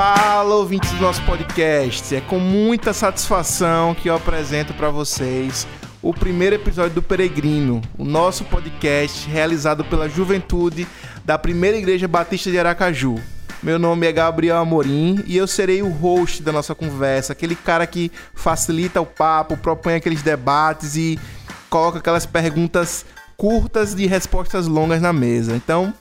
Fala, ouvintes do nosso podcast. É com muita satisfação que eu apresento para vocês o primeiro episódio do Peregrino, o nosso podcast realizado pela juventude da Primeira Igreja Batista de Aracaju. Meu nome é Gabriel Amorim e eu serei o host da nossa conversa, aquele cara que facilita o papo, propõe aqueles debates e coloca aquelas perguntas curtas de respostas longas na mesa. Então,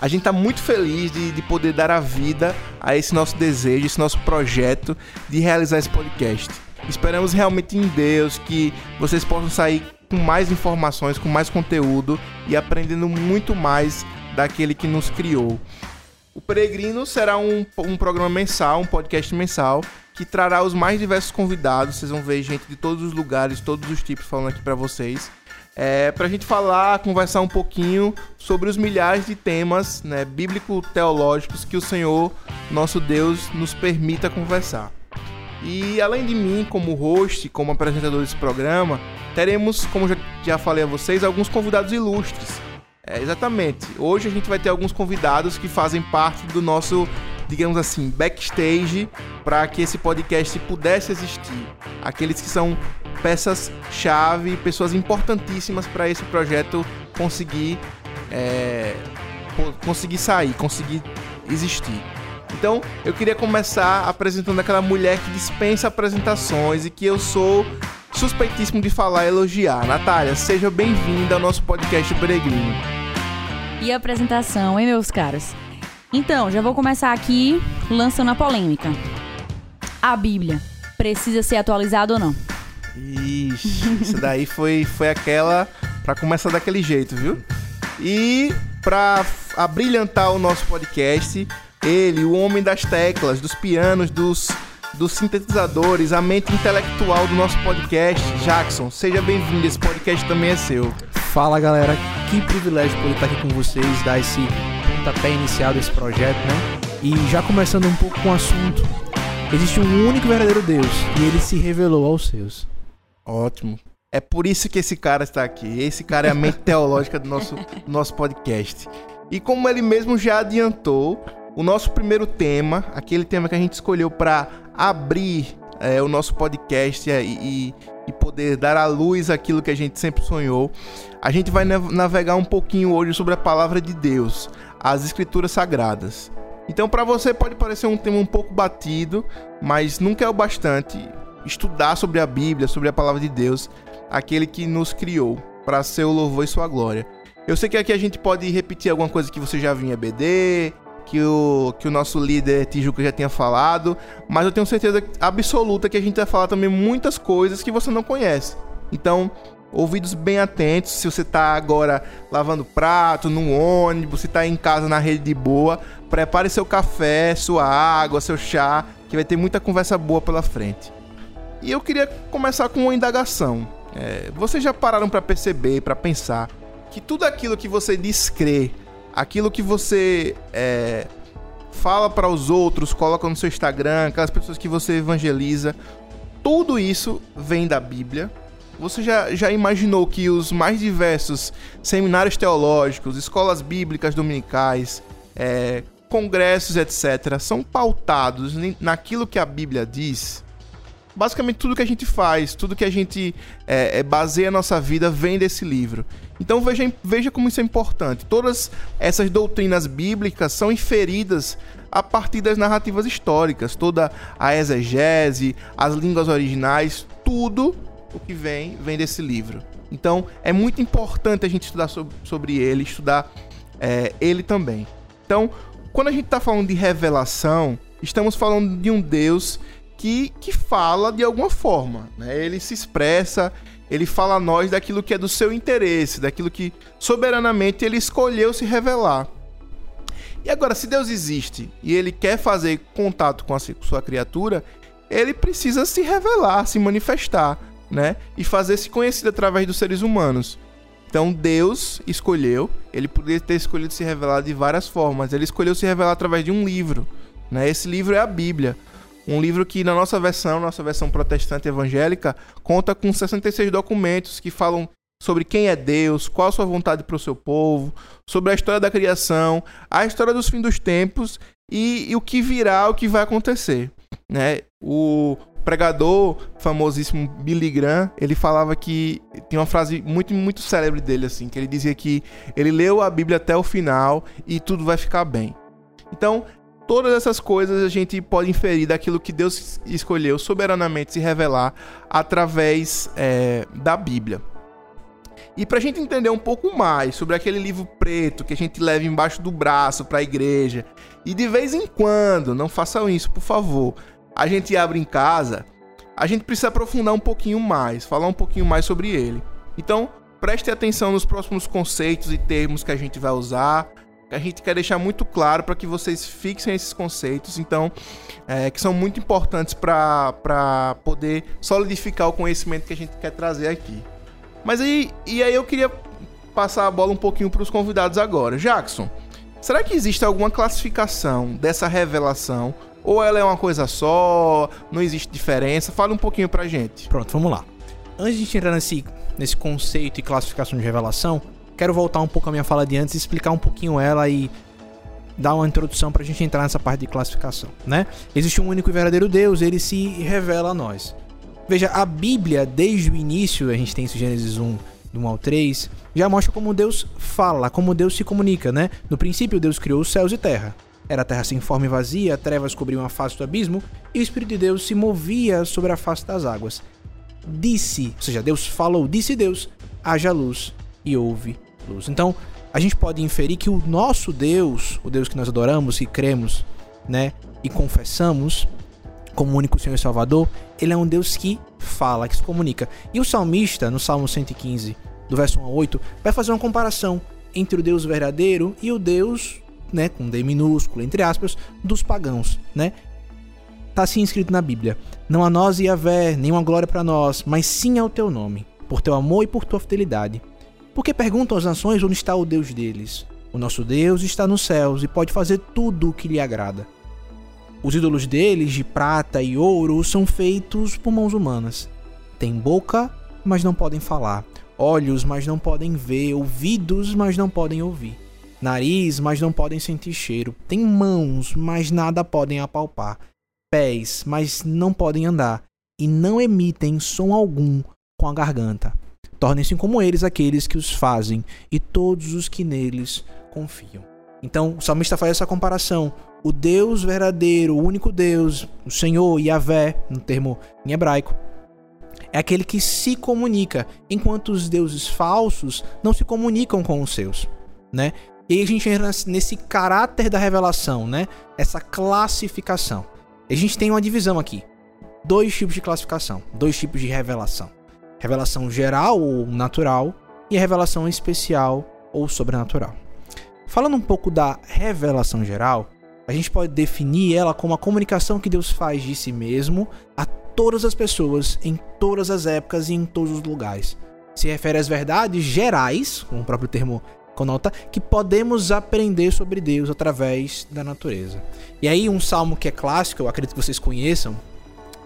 a gente está muito feliz de, de poder dar a vida a esse nosso desejo, esse nosso projeto de realizar esse podcast. Esperamos realmente em Deus que vocês possam sair com mais informações, com mais conteúdo e aprendendo muito mais daquele que nos criou. O Peregrino será um, um programa mensal, um podcast mensal, que trará os mais diversos convidados. Vocês vão ver gente de todos os lugares, todos os tipos falando aqui para vocês é, para a gente falar, conversar um pouquinho sobre os milhares de temas né, bíblico-teológicos que o Senhor, nosso Deus, nos permita conversar. E além de mim, como host, como apresentador desse programa, teremos, como já, falei a vocês, alguns convidados ilustres. É, exatamente. Hoje a gente vai ter alguns convidados que fazem parte do nosso, digamos assim, backstage para que esse podcast pudesse existir. Aqueles que são peças-chave, pessoas importantíssimas para esse projeto conseguir, é, conseguir sair, conseguir existir. Então, eu queria começar apresentando aquela mulher que dispensa apresentações e que eu sou suspeitíssimo de falar e elogiar. Natália, seja bem-vinda ao nosso podcast Peregrino. E a apresentação, hein, meus caros? Então, já vou começar aqui lançando a polêmica. A Bíblia precisa ser atualizada ou não? Ixi, isso daí foi, foi aquela para começar daquele jeito, viu? E para abrilhantar o nosso podcast, ele, o homem das teclas, dos pianos, dos, dos sintetizadores, a mente intelectual do nosso podcast, Jackson. Seja bem-vindo, esse podcast também é seu. Fala galera, que privilégio poder estar aqui com vocês, dar esse pontapé inicial desse projeto, né? E já começando um pouco com o assunto, existe um único verdadeiro Deus e ele se revelou aos seus. Ótimo. É por isso que esse cara está aqui. Esse cara é a mente teológica do nosso, do nosso podcast. E como ele mesmo já adiantou, o nosso primeiro tema, aquele tema que a gente escolheu para abrir é, o nosso podcast e, e, e, poder dar à luz aquilo que a gente sempre sonhou, a gente vai navegar um pouquinho hoje sobre a palavra de Deus, as Escrituras Sagradas. Então, para você pode parecer um tema um pouco batido, mas nunca é o bastante estudar sobre a Bíblia, sobre a palavra de Deus, aquele que nos criou para ser o louvor e sua glória. Eu sei que aqui a gente pode repetir alguma coisa que você já vinha BD, que o, que o nosso líder Tijuca já tinha falado, mas eu tenho certeza absoluta que a gente vai falar também muitas coisas que você não conhece. Então, ouvidos bem atentos, se você está agora lavando prato, no ônibus, se está em casa na rede de boa, prepare seu café, sua água, seu chá, que vai ter muita conversa boa pela frente. E eu queria começar com uma indagação. É, vocês já pararam para perceber, para pensar que tudo aquilo que você crer, aquilo que você é, fala para os outros, coloca no seu Instagram, aquelas pessoas que você evangeliza, tudo isso vem da Bíblia. Você já, já imaginou que os mais diversos seminários teológicos, escolas bíblicas dominicais, é, congressos, etc., são pautados naquilo que a Bíblia diz? basicamente tudo que a gente faz, tudo que a gente é, é, baseia a nossa vida vem desse livro. Então veja, veja como isso é importante. Todas essas doutrinas bíblicas são inferidas a partir das narrativas históricas, toda a exegese, as línguas originais, tudo o que vem vem desse livro. Então é muito importante a gente estudar sobre, ele, estudar é, ele também. Então, quando a gente está falando de revelação, estamos falando de um Deus que, que fala de alguma forma. Né? Ele se expressa, ele fala a nós daquilo que é do seu interesse, daquilo que soberanamente ele escolheu se revelar. E agora, se Deus existe e ele quer fazer contato com a sua criatura, ele precisa se revelar, se manifestar, né? E fazer-se conhecido através dos seres humanos. Então Deus escolheu, ele poderia ter escolhido se revelar de várias formas. Ele escolheu se revelar através de um livro. Né? Esse livro é a Bíblia. Um livro que na nossa versão, nossa versão protestante evangélica, conta com 66 documentos que falam sobre quem é Deus, qual a sua vontade para o seu povo, sobre a história da criação, a história dos fins dos tempos e, e o que virá, o que vai acontecer. Né? O pregador famosíssimo Billy Graham, ele falava que tem uma frase muito muito célebre dele assim, que ele dizia que ele leu a Bíblia até o final e tudo vai ficar bem. Então, todas essas coisas a gente pode inferir daquilo que Deus escolheu soberanamente se revelar através é, da Bíblia. E para a gente entender um pouco mais sobre aquele livro preto que a gente leva embaixo do braço para a igreja, e de vez em quando, não façam isso, por favor, a gente abre em casa, a gente precisa aprofundar um pouquinho mais, falar um pouquinho mais sobre ele. Então, preste atenção nos próximos conceitos e termos que a gente vai usar, a gente quer deixar muito claro para que vocês fixem esses conceitos, então, é, que são muito importantes para poder solidificar o conhecimento que a gente quer trazer aqui. Mas aí, e aí eu queria passar a bola um pouquinho para os convidados agora. Jackson, será que existe alguma classificação dessa revelação? Ou ela é uma coisa só? Não existe diferença? Fala um pouquinho pra gente. Pronto, vamos lá. Antes de entrar nesse, nesse conceito e classificação de revelação, quero voltar um pouco à minha fala de antes explicar um pouquinho ela e dar uma introdução para a gente entrar nessa parte de classificação, né? Existe um único e verdadeiro Deus, ele se revela a nós. Veja, a Bíblia, desde o início, a gente tem isso Gênesis 1, do 1 ao 3, já mostra como Deus fala, como Deus se comunica, né? No princípio, Deus criou os céus e terra. Era terra sem forma e vazia, trevas cobriam a face do abismo, e o Espírito de Deus se movia sobre a face das águas. Disse, ou seja, Deus falou, disse Deus, haja luz, e houve luz. Então, a gente pode inferir que o nosso Deus, o Deus que nós adoramos e cremos, né, e confessamos como único Senhor e Salvador, ele é um Deus que fala, que se comunica. E o salmista, no Salmo 115, do verso 1 a 8, vai fazer uma comparação entre o Deus verdadeiro e o Deus, né, com D minúsculo, entre aspas, dos pagãos, né? Tá assim escrito na Bíblia: Não a nós, Yahvé, nenhuma glória para nós, mas sim ao teu nome, por teu amor e por tua fidelidade porque perguntam às nações onde está o Deus deles. O nosso Deus está nos céus e pode fazer tudo o que lhe agrada. Os ídolos deles, de prata e ouro, são feitos por mãos humanas. Têm boca, mas não podem falar. Olhos, mas não podem ver. Ouvidos, mas não podem ouvir. Nariz, mas não podem sentir cheiro. Têm mãos, mas nada podem apalpar. Pés, mas não podem andar. E não emitem som algum com a garganta. Tornem-se como eles aqueles que os fazem e todos os que neles confiam. Então, o salmista faz essa comparação. O Deus verdadeiro, o único Deus, o Senhor, Yahvé, no termo em hebraico, é aquele que se comunica, enquanto os deuses falsos não se comunicam com os seus, né? E aí a gente entra nesse caráter da revelação, né? Essa classificação. A gente tem uma divisão aqui. Dois tipos de classificação, dois tipos de revelação revelação geral ou natural e a revelação especial ou sobrenatural. Falando um pouco da revelação geral, a gente pode definir ela como a comunicação que Deus faz de si mesmo a todas as pessoas, em todas as épocas e em todos os lugares. Se refere às verdades gerais, como o próprio termo conota, que podemos aprender sobre Deus através da natureza. E aí, um salmo que é clássico, eu acredito que vocês conheçam,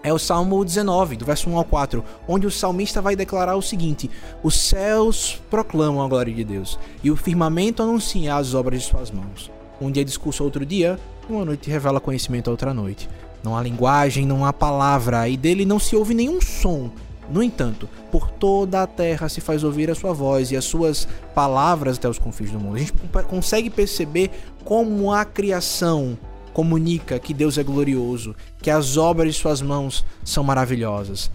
é o Salmo 19, do verso 1 ao 4, onde o salmista vai declarar o seguinte: Os céus proclamam a glória de Deus, e o firmamento anuncia as obras de suas mãos. Um dia discurso outro dia, uma noite revela conhecimento outra noite. Não há linguagem, não há palavra, e dele não se ouve nenhum som. No entanto, por toda a terra se faz ouvir a sua voz e as suas palavras até os confins do mundo. A gente consegue perceber como a criação comunica que Deus é glorioso, que as obras de suas mãos são maravilhosas.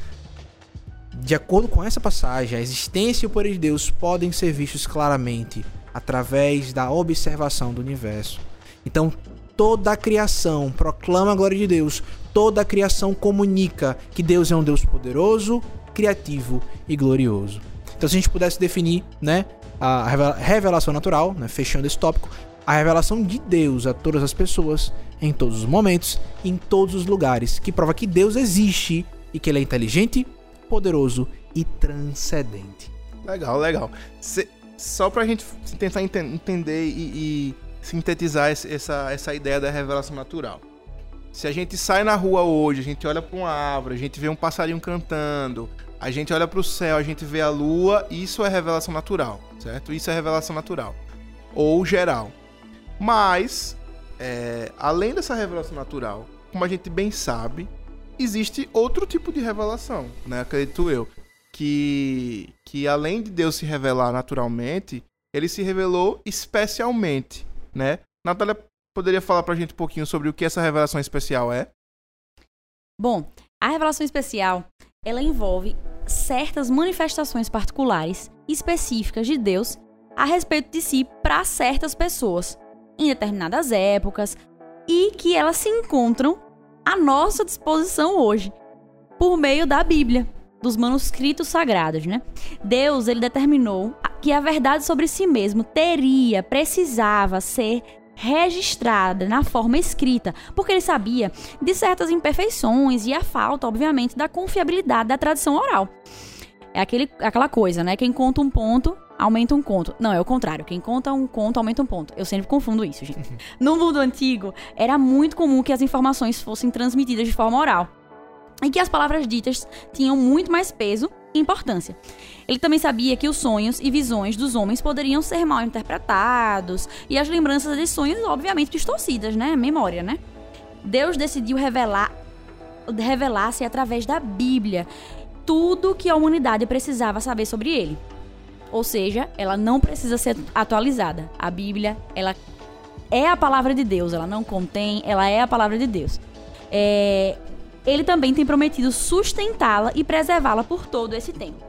De acordo com essa passagem, a existência e o poder de Deus podem ser vistos claramente através da observação do universo. Então, toda a criação proclama a glória de Deus, toda a criação comunica que Deus é um Deus poderoso, criativo e glorioso. Então, se a gente pudesse definir, né, a revelação natural, né, fechando esse tópico, a revelação de Deus a todas as pessoas, em todos os momentos, em todos os lugares, que prova que Deus existe e que ele é inteligente, poderoso e transcendente. Legal, legal. Cê, só pra gente tentar ent entender e, e sintetizar essa, essa ideia da revelação natural. Se a gente sai na rua hoje, a gente olha para uma árvore, a gente vê um passarinho cantando, A gente olha para o céu, a gente vê a lua, isso é revelação natural, certo? Isso é revelação natural. Ou geral. Mas, é, além dessa revelação natural, como a gente bem sabe, existe outro tipo de revelação, né? Acredito eu. Que, que além de Deus se revelar naturalmente, ele se revelou especialmente, né? Natália poderia falar pra gente um pouquinho sobre o que essa revelação especial é? Bom, a revelação especial, ela envolve certas manifestações particulares, específicas de Deus a respeito de si para certas pessoas, em determinadas épocas, e que elas se encontram à nossa disposição hoje, por meio da Bíblia, dos manuscritos sagrados, né? Deus, ele determinou que a verdade sobre si mesmo teria, precisava ser registrada na forma escrita, porque ele sabia de certas imperfeições e a falta, obviamente, da confiabilidade da tradição oral. É aquele, aquela coisa, né? Quem conta um ponto, aumenta um conto. Não, é o contrário. Quem conta um conto, aumenta um ponto. Eu sempre confundo isso, gente. No mundo antigo, era muito comum que as informações fossem transmitidas de forma oral. E que as palavras ditas tinham muito mais peso importância. Ele também sabia que os sonhos e visões dos homens poderiam ser mal interpretados e as lembranças de sonhos, obviamente, distorcidas, né? Memória, né? Deus decidiu revelar revelar-se através da Bíblia tudo que a humanidade precisava saber sobre ele. Ou seja, ela não precisa ser atualizada. A Bíblia, ela é a palavra de Deus, ela não contém, ela é a palavra de Deus. É, ele também tem prometido sustentá-la e preservá-la por todo esse tempo.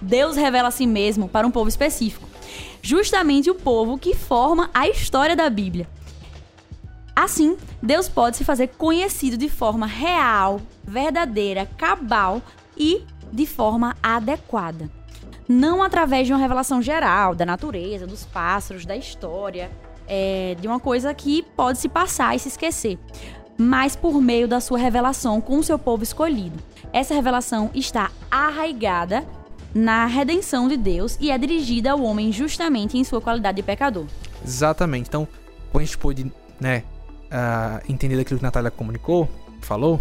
Deus revela a si mesmo para um povo específico, justamente o povo que forma a história da Bíblia. Assim, Deus pode se fazer conhecido de forma real, verdadeira, cabal e de forma adequada. Não através de uma revelação geral da natureza, dos pássaros, da história, é, de uma coisa que pode se passar e se esquecer, mas por meio da sua revelação com o seu povo escolhido. Essa revelação está arraigada na redenção de Deus e é dirigida ao homem justamente em sua qualidade de pecador. Exatamente. Então, quando a gente pôde né, uh, entender daquilo que Natália comunicou, falou,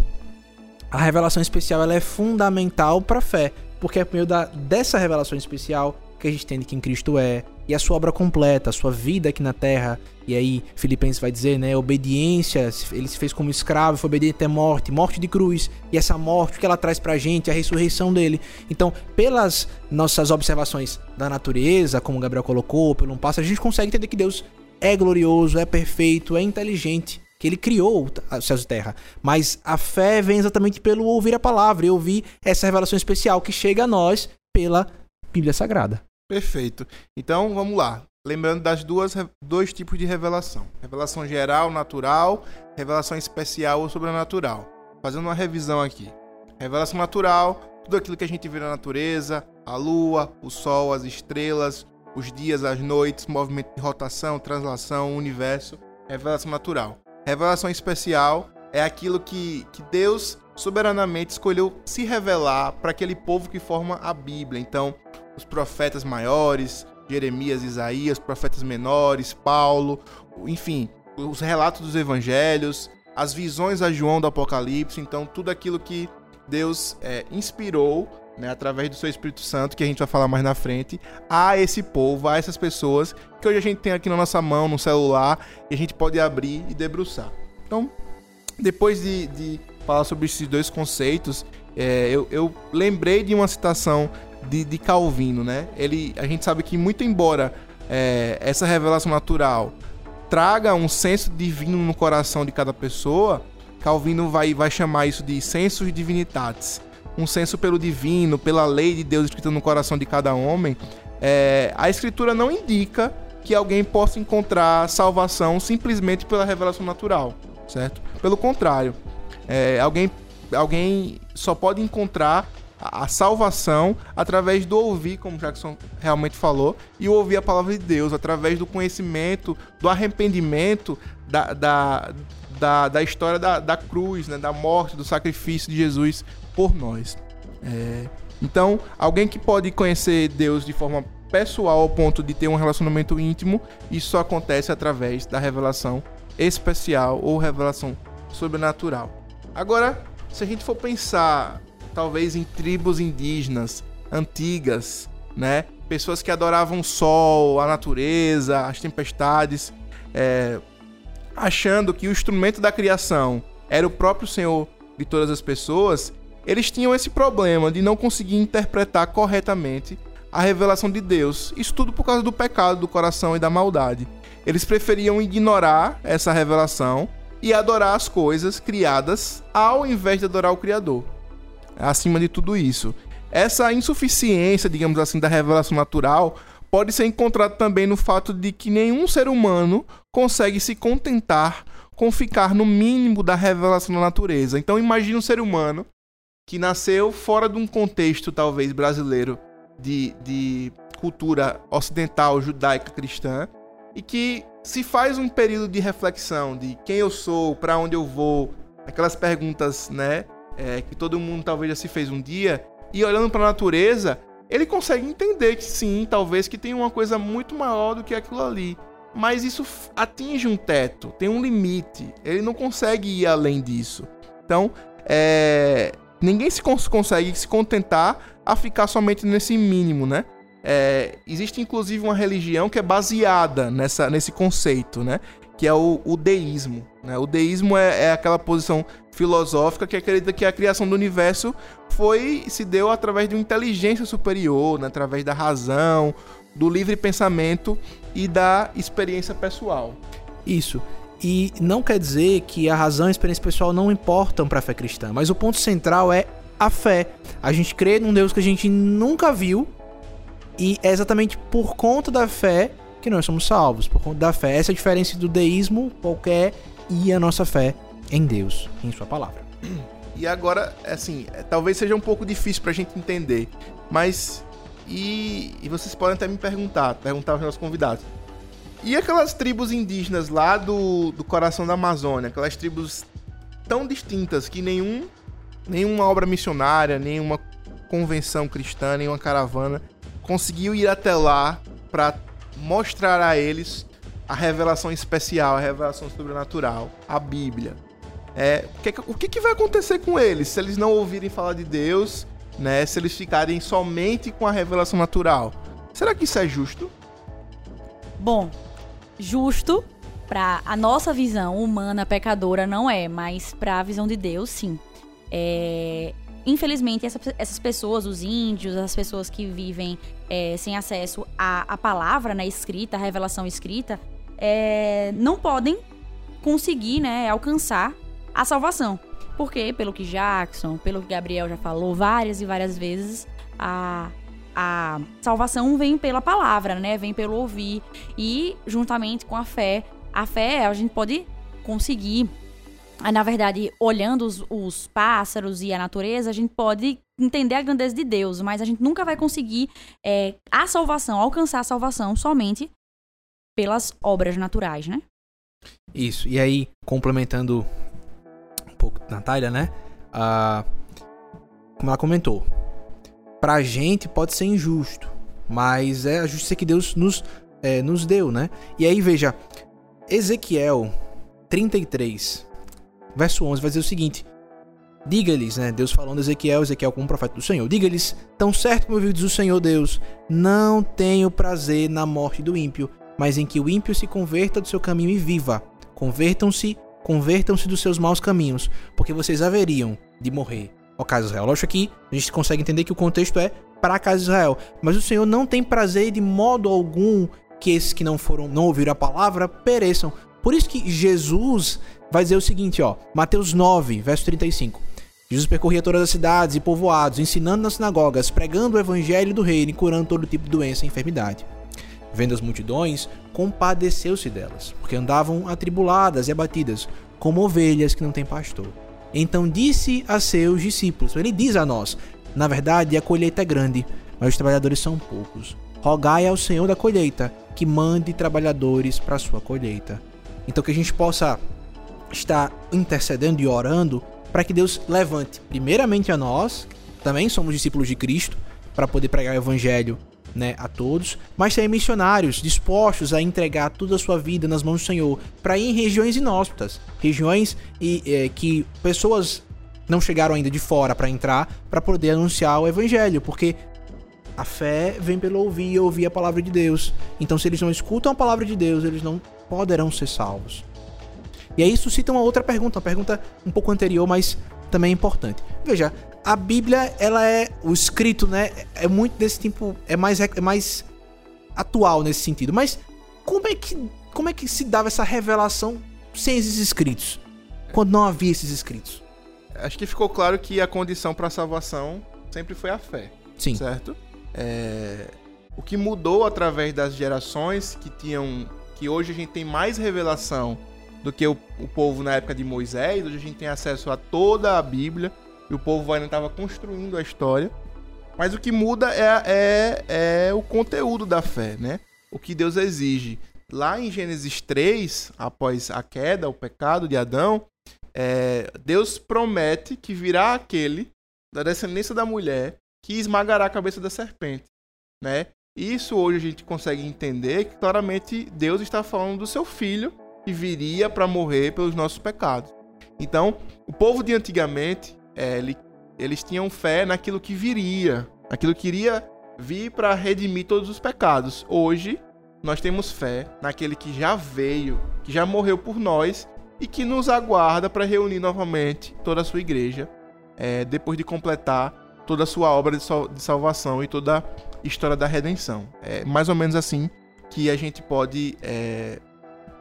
a revelação especial ela é fundamental para a fé, porque é por meio da, dessa revelação especial que a gente entende quem Cristo é, e a sua obra completa, a sua vida aqui na terra. E aí, Filipenses vai dizer, né? Obediência, ele se fez como escravo, foi obediente até morte, morte de cruz. E essa morte que ela traz pra gente, a ressurreição dele. Então, pelas nossas observações da natureza, como o Gabriel colocou, pelo um passo, a gente consegue entender que Deus é glorioso, é perfeito, é inteligente que ele criou os céus e terra. Mas a fé vem exatamente pelo ouvir a palavra e ouvir essa revelação especial que chega a nós pela Bíblia Sagrada. Perfeito. Então, vamos lá. Lembrando das duas dois tipos de revelação: revelação geral, natural, revelação especial ou sobrenatural. Fazendo uma revisão aqui. Revelação natural, tudo aquilo que a gente vê na natureza, a lua, o sol, as estrelas, os dias, as noites, movimento de rotação, translação, universo, revelação natural. Revelação especial é aquilo que, que Deus soberanamente escolheu se revelar para aquele povo que forma a Bíblia. Então, os profetas maiores, Jeremias, Isaías, profetas menores, Paulo, enfim, os relatos dos evangelhos, as visões a João do Apocalipse, então tudo aquilo que Deus é, inspirou, né, através do seu Espírito Santo, que a gente vai falar mais na frente, a esse povo, a essas pessoas que hoje a gente tem aqui na nossa mão, no celular, e a gente pode abrir e debruçar. Então, depois de, de falar sobre esses dois conceitos, é, eu, eu lembrei de uma citação de, de Calvino, né? Ele, a gente sabe que muito embora é, essa revelação natural traga um senso divino no coração de cada pessoa, Calvino vai, vai chamar isso de sensus divinitatis. Um senso pelo divino, pela lei de Deus escrita no coração de cada homem. É, a escritura não indica que alguém possa encontrar salvação simplesmente pela revelação natural, certo? Pelo contrário, é, alguém, alguém só pode encontrar a salvação através do ouvir, como Jackson realmente falou, e ouvir a palavra de Deus, através do conhecimento, do arrependimento da, da, da, da história da, da cruz, né, da morte, do sacrifício de Jesus por nós. É, então, alguém que pode conhecer Deus de forma pessoal ao ponto de ter um relacionamento íntimo, isso acontece através da revelação especial ou revelação sobrenatural. Agora, se a gente for pensar talvez em tribos indígenas antigas, né? Pessoas que adoravam o sol, a natureza, as tempestades, é, achando que o instrumento da criação era o próprio Senhor de todas as pessoas, eles tinham esse problema de não conseguir interpretar corretamente a revelação de Deus. Isso tudo por causa do pecado do coração e da maldade. Eles preferiam ignorar essa revelação e adorar as coisas criadas ao invés de adorar o Criador. Acima de tudo isso. Essa insuficiência, digamos assim, da revelação natural pode ser encontrada também no fato de que nenhum ser humano consegue se contentar com ficar no mínimo da revelação da natureza. Então imagine um ser humano que nasceu fora de um contexto talvez brasileiro de, de cultura ocidental, judaica, cristã, e que se faz um período de reflexão de quem eu sou, para onde eu vou, aquelas perguntas, né, é, que todo mundo talvez já se fez um dia, e olhando para a natureza, ele consegue entender que sim, talvez que tem uma coisa muito maior do que aquilo ali. Mas isso atinge um teto, tem um limite. Ele não consegue ir além disso. Então, é, ninguém se cons consegue se contentar a ficar somente nesse mínimo, né? É, existe inclusive uma religião que é baseada nessa, nesse conceito, né? Que é o, o deísmo. Né? O deísmo é, é, aquela posição filosófica que acredita que a criação do universo foi se deu através de uma inteligência superior, né? através da razão, do livre pensamento e da experiência pessoal. Isso. E não quer dizer que a razão e a experiência pessoal não importam para a fé cristã, mas o ponto central é a fé. A gente crê num Deus que a gente nunca viu e é exatamente por conta da fé que nós somos salvos, por conta da fé. Essa é a diferença do deísmo qualquer e a nossa fé em Deus, em sua palavra. E agora, assim, é, talvez seja um pouco difícil pra gente entender, mas e, e vocês podem até me perguntar, perguntar aos nossos convidados. E aquelas tribos indígenas lá do, do coração da Amazônia, aquelas tribos tão distintas que nenhum, nenhuma obra missionária, nenhuma convenção cristã, nenhuma caravana conseguiu ir até lá para mostrar a eles a revelação especial, a revelação sobrenatural, a Bíblia. É, o, que, o que, vai acontecer com eles se eles não ouvirem falar de Deus, né? Se eles ficarem somente com a revelação natural? Será que isso é justo? Bom, justo para a nossa visão humana pecadora não é, mas para a visão de Deus, sim. É, infelizmente, essa, essas pessoas, os índios, as pessoas que vivem é, sem acesso à, à palavra né, escrita, à revelação escrita, é, não podem conseguir né, alcançar a salvação. Porque, pelo que Jackson, pelo que Gabriel já falou várias e várias vezes, a, a salvação vem pela palavra, né? Vem pelo ouvir. E, juntamente com a fé, a fé a gente pode conseguir na verdade, olhando os, os, pássaros e a natureza, a gente pode entender a grandeza de Deus, mas a gente nunca vai conseguir é, a salvação, alcançar a salvação somente pelas obras naturais, né? Isso. E aí, complementando um pouco Natália, né? Ah, como ela comentou, pra gente pode ser injusto, mas é a justiça que Deus nos, é, nos deu, né? E aí, veja, Ezequiel 33, verso 11 vai dizer o seguinte: Diga-lhes, né? Deus falando a Ezequiel, Ezequiel como profeta do Senhor. Diga-lhes, tão certo como vive diz o Senhor Deus, não tenho prazer na morte do ímpio, mas em que o ímpio se converta do seu caminho e viva. Convertam-se, convertam-se dos seus maus caminhos, porque vocês haveriam de morrer. Ó de Israel. Lógico que a gente consegue entender que o contexto é para casa de Israel, mas o Senhor não tem prazer de modo algum que esses que não foram, não ouviram a palavra, pereçam. Por isso que Jesus vai dizer o seguinte, ó, Mateus 9, verso 35. Jesus percorria todas as cidades e povoados, ensinando nas sinagogas, pregando o evangelho do reino e curando todo tipo de doença e enfermidade. Vendo as multidões, compadeceu-se delas, porque andavam atribuladas e abatidas, como ovelhas que não têm pastor. Então disse a seus discípulos, ele diz a nós, na verdade a colheita é grande, mas os trabalhadores são poucos. Rogai ao Senhor da colheita que mande trabalhadores para a sua colheita. Então que a gente possa estar intercedendo e orando para que Deus levante primeiramente a nós, também somos discípulos de Cristo, para poder pregar o evangelho né, a todos, mas também missionários dispostos a entregar toda a sua vida nas mãos do Senhor, para ir em regiões inóspitas, regiões e, é, que pessoas não chegaram ainda de fora para entrar, para poder anunciar o evangelho, porque a fé vem pelo ouvir e ouvir a palavra de Deus. Então, se eles não escutam a palavra de Deus, eles não poderão ser salvos. E aí isso cita uma outra pergunta, uma pergunta um pouco anterior, mas também importante. Veja, a Bíblia, ela é o escrito, né? É muito desse tipo, é mais é mais atual nesse sentido. Mas como é que como é que se dava essa revelação sem esses escritos? Quando não havia esses escritos? Acho que ficou claro que a condição para a salvação sempre foi a fé. Sim. Certo? É... O que mudou através das gerações que tinham. que hoje a gente tem mais revelação do que o, o povo na época de Moisés, hoje a gente tem acesso a toda a Bíblia e o povo ainda estava construindo a história. Mas o que muda é, é, é o conteúdo da fé, né? O que Deus exige. Lá em Gênesis 3, após a queda, o pecado de Adão, é, Deus promete que virá aquele da descendência da mulher que esmagará a cabeça da serpente, né? Isso hoje a gente consegue entender que claramente Deus está falando do seu filho que viria para morrer pelos nossos pecados. Então, o povo de antigamente, é, ele, eles tinham fé naquilo que viria, naquilo que iria vir para redimir todos os pecados. Hoje, nós temos fé naquele que já veio, que já morreu por nós e que nos aguarda para reunir novamente toda a sua igreja, é, depois de completar toda a sua obra de, de salvação e toda a história da redenção. É mais ou menos assim que a gente pode é,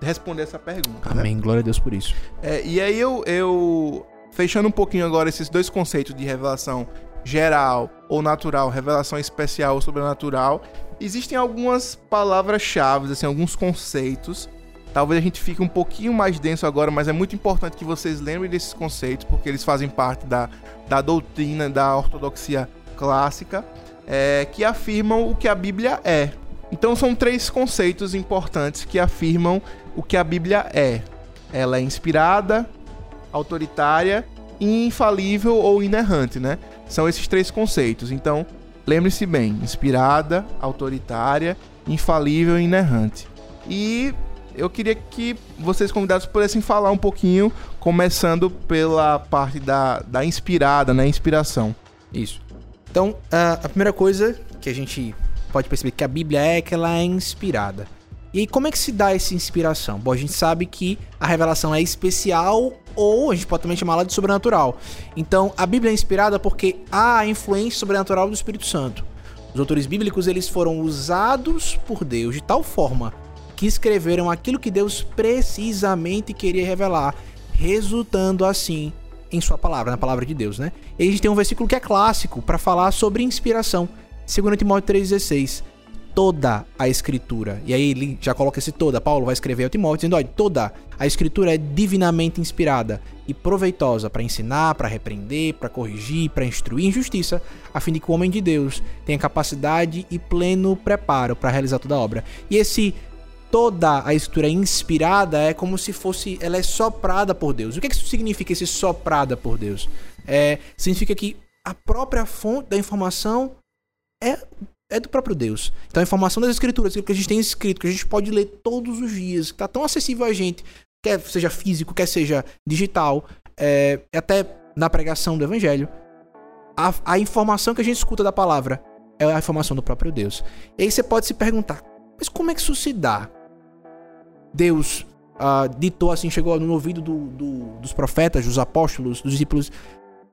responder essa pergunta. Né? Amém, né? glória a Deus por isso. É, e aí eu, eu, fechando um pouquinho agora esses dois conceitos de revelação geral ou natural, revelação especial ou sobrenatural, existem algumas palavras-chave, assim, alguns conceitos. Talvez a gente fique um pouquinho mais denso agora, mas é muito importante que vocês lembrem desses conceitos, porque eles fazem parte da, da doutrina da ortodoxia clássica, é, que afirmam o que a Bíblia é. Então são três conceitos importantes que afirmam o que a Bíblia é. Ela é inspirada, autoritária, infalível ou inerrante, né? São esses três conceitos. Então, lembre-se bem: inspirada, autoritária, infalível e inerrante. E eu queria que vocês convidados pudessem falar um pouquinho, começando pela parte da, da inspirada, né? Inspiração. Isso. Então, a primeira coisa que a gente pode perceber que a Bíblia é que ela é inspirada. E como é que se dá essa inspiração? Bom, a gente sabe que a revelação é especial ou a gente pode também chamá-la de sobrenatural. Então, a Bíblia é inspirada porque há a influência sobrenatural do Espírito Santo. Os autores bíblicos eles foram usados por Deus de tal forma que escreveram aquilo que Deus precisamente queria revelar, resultando assim em sua palavra, na palavra de Deus, né? E a gente tem um versículo que é clássico para falar sobre inspiração, 2 Timóteo 3,16. Toda a escritura. E aí ele já coloca esse toda. Paulo vai escrever ao Timóteo dizendo: olha, toda a escritura é divinamente inspirada e proveitosa para ensinar, para repreender, para corrigir, para instruir em justiça, a fim de que o homem de Deus tenha capacidade e pleno preparo para realizar toda a obra. E esse toda a escritura inspirada é como se fosse ela é soprada por Deus. O que, é que isso significa esse soprada por Deus? É, significa que a própria fonte da informação é, é do próprio Deus. Então a informação das escrituras, que a gente tem escrito, que a gente pode ler todos os dias, que está tão acessível a gente, quer seja físico, quer seja digital, é, até na pregação do evangelho, a, a informação que a gente escuta da palavra é a informação do próprio Deus. E aí você pode se perguntar, mas como é que isso se dá? Deus uh, ditou assim, chegou no ouvido do, do, dos profetas, dos apóstolos, dos discípulos,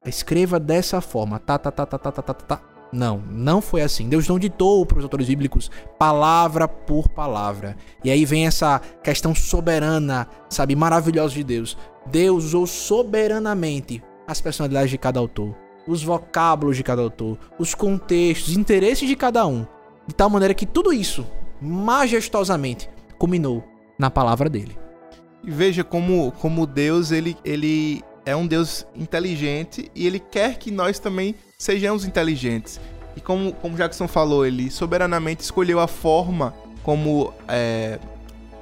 escreva dessa forma, tá, tá, tá, tá, tá, tá, tá, tá. Não, não foi assim. Deus não ditou para os autores bíblicos palavra por palavra. E aí vem essa questão soberana, sabe, maravilhosa de Deus. Deus usou soberanamente as personalidades de cada autor, os vocábulos de cada autor, os contextos, os interesses de cada um, de tal maneira que tudo isso, majestosamente, culminou na palavra dele. E veja como, como Deus ele, ele é um Deus inteligente e ele quer que nós também sejamos inteligentes. E como, como Jackson falou, ele soberanamente escolheu a forma como é,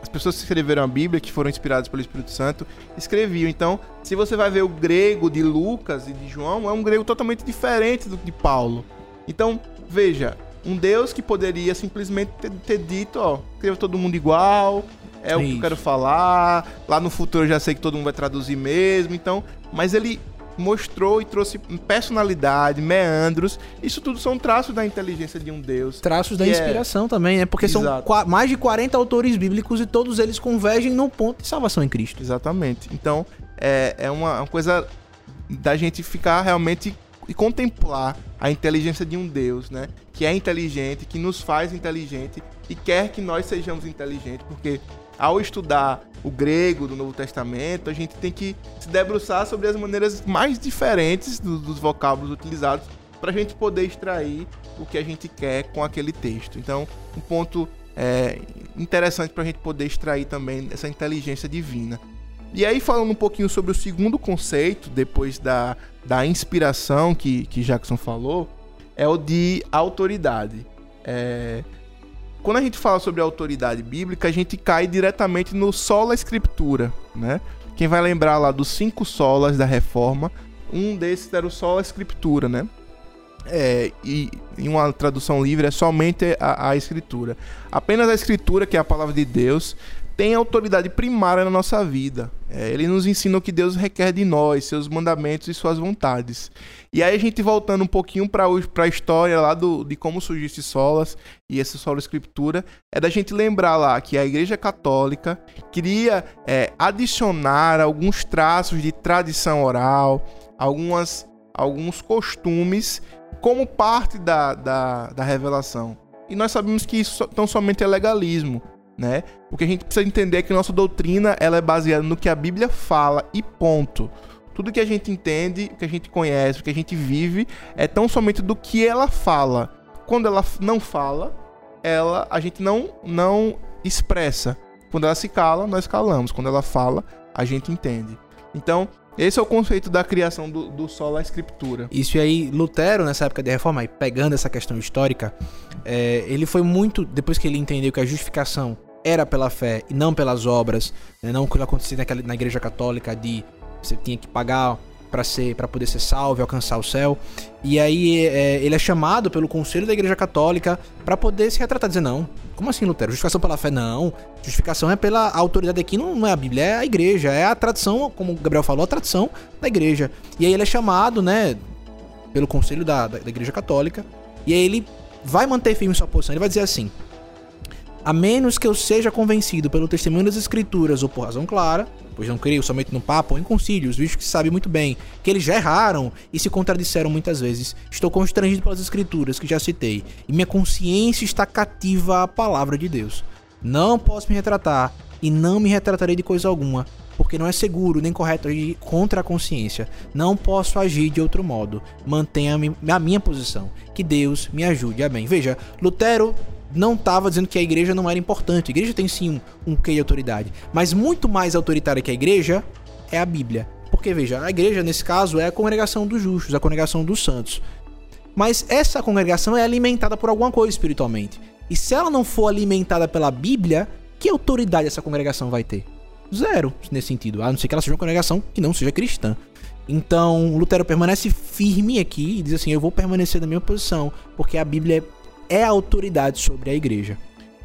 as pessoas que escreveram a Bíblia, que foram inspiradas pelo Espírito Santo, escreviam. Então, se você vai ver o grego de Lucas e de João, é um grego totalmente diferente do de Paulo. Então, veja, um Deus que poderia simplesmente ter, ter dito, ó, escreva todo mundo igual, é Isso. o que eu quero falar, lá no futuro eu já sei que todo mundo vai traduzir mesmo, então, mas ele mostrou e trouxe personalidade, meandros. Isso tudo são traços da inteligência de um Deus. Traços da é- inspiração também, né? Porque são Exato. qua- mais de 40 autores bíblicos e todos eles convergem no ponto de salvação em Cristo. Exatamente. Então, é, é uma, uma coisa da gente ficar realmente e contemplar a inteligência de um Deus, né? Que é inteligente, que nos faz inteligente e quer que nós sejamos inteligentes, porque ao estudar o grego do Novo Testamento, a gente tem que se debruçar sobre as maneiras mais diferentes do- dos vocábulos utilizados para a gente poder extrair o que a gente quer com aquele texto. Então, um ponto é, interessante para a gente poder extrair também essa inteligência divina. E aí, falando um pouquinho sobre o segundo conceito, depois da, da inspiração que, que Jackson falou, é o de autoridade. É, quando a gente fala sobre autoridade bíblica, a gente cai diretamente no sola escritura, né? Quem vai lembrar lá dos cinco solas da reforma, um desses era o sola escritura, né? É, e em uma tradução livre é somente a, a escritura. Apenas a escritura, que é a palavra de Deus, tem autoridade primária na nossa vida. É, ele nos ensina o que Deus requer de nós, seus mandamentos e suas vontades. E aí a gente voltando um pouquinho para a história lá do, de como surgiu esse solas e esse solo escritura, é da gente lembrar lá que a Igreja Católica queria é, adicionar alguns traços de tradição oral, algumas, alguns costumes como parte da, da, da revelação. E nós sabemos que isso tão somente é legalismo, né? O que a gente precisa entender é que nossa doutrina ela é baseada no que a Bíblia fala e ponto. Tudo que a gente entende, o que a gente conhece, o que a gente vive é tão somente do que ela fala. Quando ela não fala, ela a gente não não expressa. Quando ela se cala, nós calamos. Quando ela fala, a gente entende. Então, esse é o conceito da criação do, do sola escritura. Isso aí, Lutero, nessa época de reforma, pegando essa questão histórica, é, ele foi muito. Depois que ele entendeu que a justificação era pela fé e não pelas obras, né, não que acontecia naquela, na igreja católica de você tinha que pagar para ser para poder ser salvo e alcançar o céu. E aí é, ele é chamado pelo conselho da igreja católica para poder se retratar, dizer não. Como assim, Lutero? Justificação pela fé? Não. Justificação é pela autoridade aqui, não, não é a Bíblia, é a igreja, é a tradição, como o Gabriel falou, a tradição da igreja. E aí ele é chamado, né, pelo conselho da, da, da igreja católica, e aí ele vai manter firme sua posição, ele vai dizer assim: a menos que eu seja convencido pelo testemunho das escrituras ou por razão clara, pois não creio somente no Papa ou em concílios, visto que se sabe muito bem que eles já erraram e se contradisseram muitas vezes, estou constrangido pelas escrituras que já citei, e minha consciência está cativa à palavra de Deus. Não posso me retratar, e não me retratarei de coisa alguma, porque não é seguro nem correto agir contra a consciência. Não posso agir de outro modo. Mantenha a minha posição. Que Deus me ajude. Amém. Veja, Lutero não estava dizendo que a igreja não era importante. A igreja tem sim um, um quê de autoridade. Mas muito mais autoritária que a igreja é a Bíblia. Porque, veja, a igreja, nesse caso, é a congregação dos justos, a congregação dos santos. Mas essa congregação é alimentada por alguma coisa espiritualmente. E se ela não for alimentada pela Bíblia, que autoridade essa congregação vai ter? Zero, nesse sentido. A não ser que ela seja uma congregação que não seja cristã. Então, Lutero permanece firme aqui e diz assim: Eu vou permanecer na minha posição, porque a Bíblia é a autoridade sobre a igreja.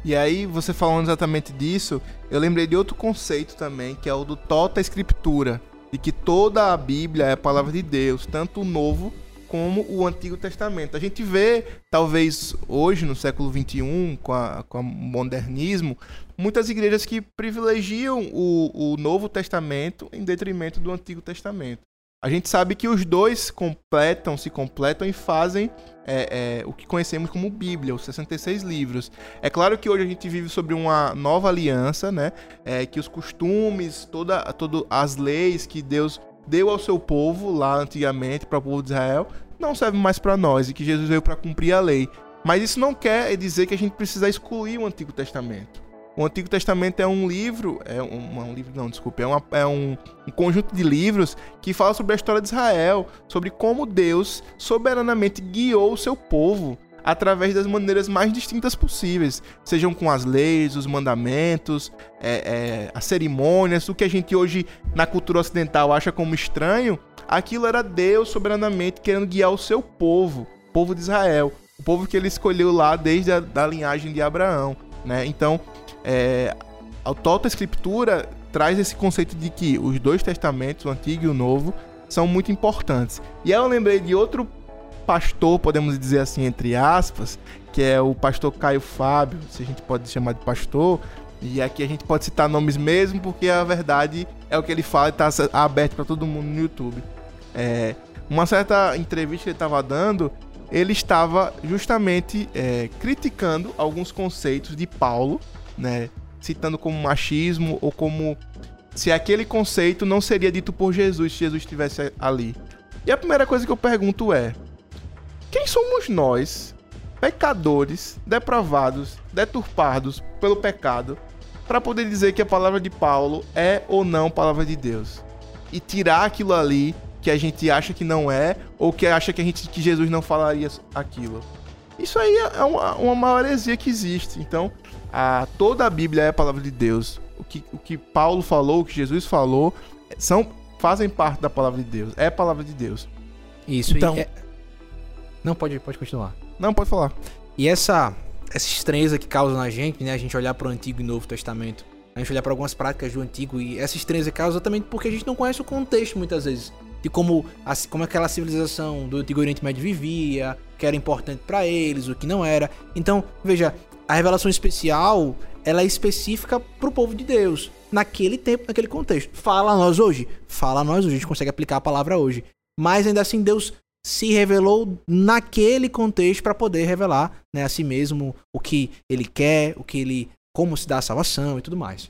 E aí, você falando exatamente disso, eu lembrei de outro conceito também, que é o do tota escritura, de que toda a Bíblia é a palavra de Deus, tanto o Novo como o Antigo Testamento. A gente vê, talvez hoje, no século XXI, com, a, com o modernismo, muitas igrejas que privilegiam o, o Novo Testamento em detrimento do Antigo Testamento. A gente sabe que os dois completam, se completam e fazem é, é, o que conhecemos como Bíblia, os 66 livros. É claro que hoje a gente vive sobre uma nova aliança, né? É, que os costumes, toda, toda as leis que Deus deu ao seu povo lá antigamente para o povo de Israel não servem mais para nós e que Jesus veio para cumprir a lei. Mas isso não quer dizer que a gente precisa excluir o Antigo Testamento. O Antigo Testamento é um livro, é um, um livro, não, desculpe, é, uma, é um, um, conjunto de livros que fala sobre a história de Israel, sobre como Deus soberanamente guiou o seu povo através das maneiras mais distintas possíveis, sejam com as leis, os mandamentos, é, é, as cerimônias, o que a gente hoje na cultura ocidental acha como estranho, aquilo era Deus soberanamente querendo guiar o seu povo, o povo de Israel, o povo que ele escolheu lá desde a da linhagem de Abraão, né? Então é, a Tota Escritura traz esse conceito de que os dois testamentos, o Antigo e o Novo, são muito importantes. E aí eu lembrei de outro pastor, podemos dizer assim, entre aspas, que é o pastor Caio Fábio, se a gente pode chamar de pastor. E aqui a gente pode citar nomes mesmo, porque a verdade é o que ele fala e está aberto para todo mundo no YouTube. É, uma certa entrevista que ele estava dando, ele estava justamente é, criticando alguns conceitos de Paulo, né, citando como machismo ou como se aquele conceito não seria dito por Jesus se Jesus estivesse ali. E a primeira coisa que eu pergunto é: quem somos nós, pecadores, depravados, deturpados pelo pecado, para poder dizer que a palavra de Paulo é ou não palavra de Deus? E tirar aquilo ali que a gente acha que não é, ou que acha que, a gente, que Jesus não falaria aquilo. Isso aí é uma, uma maior heresia que existe. Então, a, toda a Bíblia é a palavra de Deus. O que, o que Paulo falou, o que Jesus falou, são, fazem parte da palavra de Deus. É a palavra de Deus. Isso, então. É... Não, pode, pode continuar. Não, pode falar. E essa, essa estranheza que causa na gente, né? A gente olhar para o Antigo e Novo Testamento. A gente olhar para algumas práticas do Antigo e essa estranheza causa exatamente porque a gente não conhece o contexto muitas vezes de como, como aquela civilização do Antigo Oriente Médio vivia, que era importante para eles, o que não era. Então, veja, a revelação especial, ela é específica pro povo de Deus, naquele tempo, naquele contexto. Fala a nós hoje, fala a nós hoje, a gente consegue aplicar a palavra hoje. Mas ainda assim Deus se revelou naquele contexto para poder revelar, né, a si mesmo o que ele quer, o que ele como se dá a salvação e tudo mais.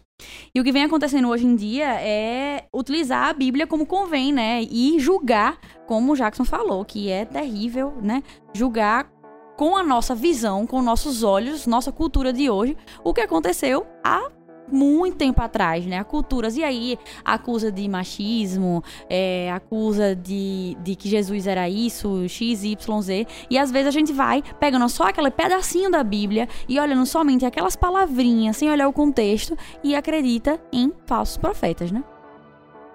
E o que vem acontecendo hoje em dia é utilizar a Bíblia como convém, né? E julgar, como o Jackson falou, que é terrível, né? Julgar com a nossa visão, com nossos olhos, nossa cultura de hoje, o que aconteceu há muito tempo atrás, né? Culturas. E aí acusa de machismo, é, acusa de, de que Jesus era isso, X, Y, Z. E às vezes a gente vai pegando só aquele pedacinho da Bíblia e olhando somente aquelas palavrinhas, sem olhar o contexto, e acredita em falsos profetas, né?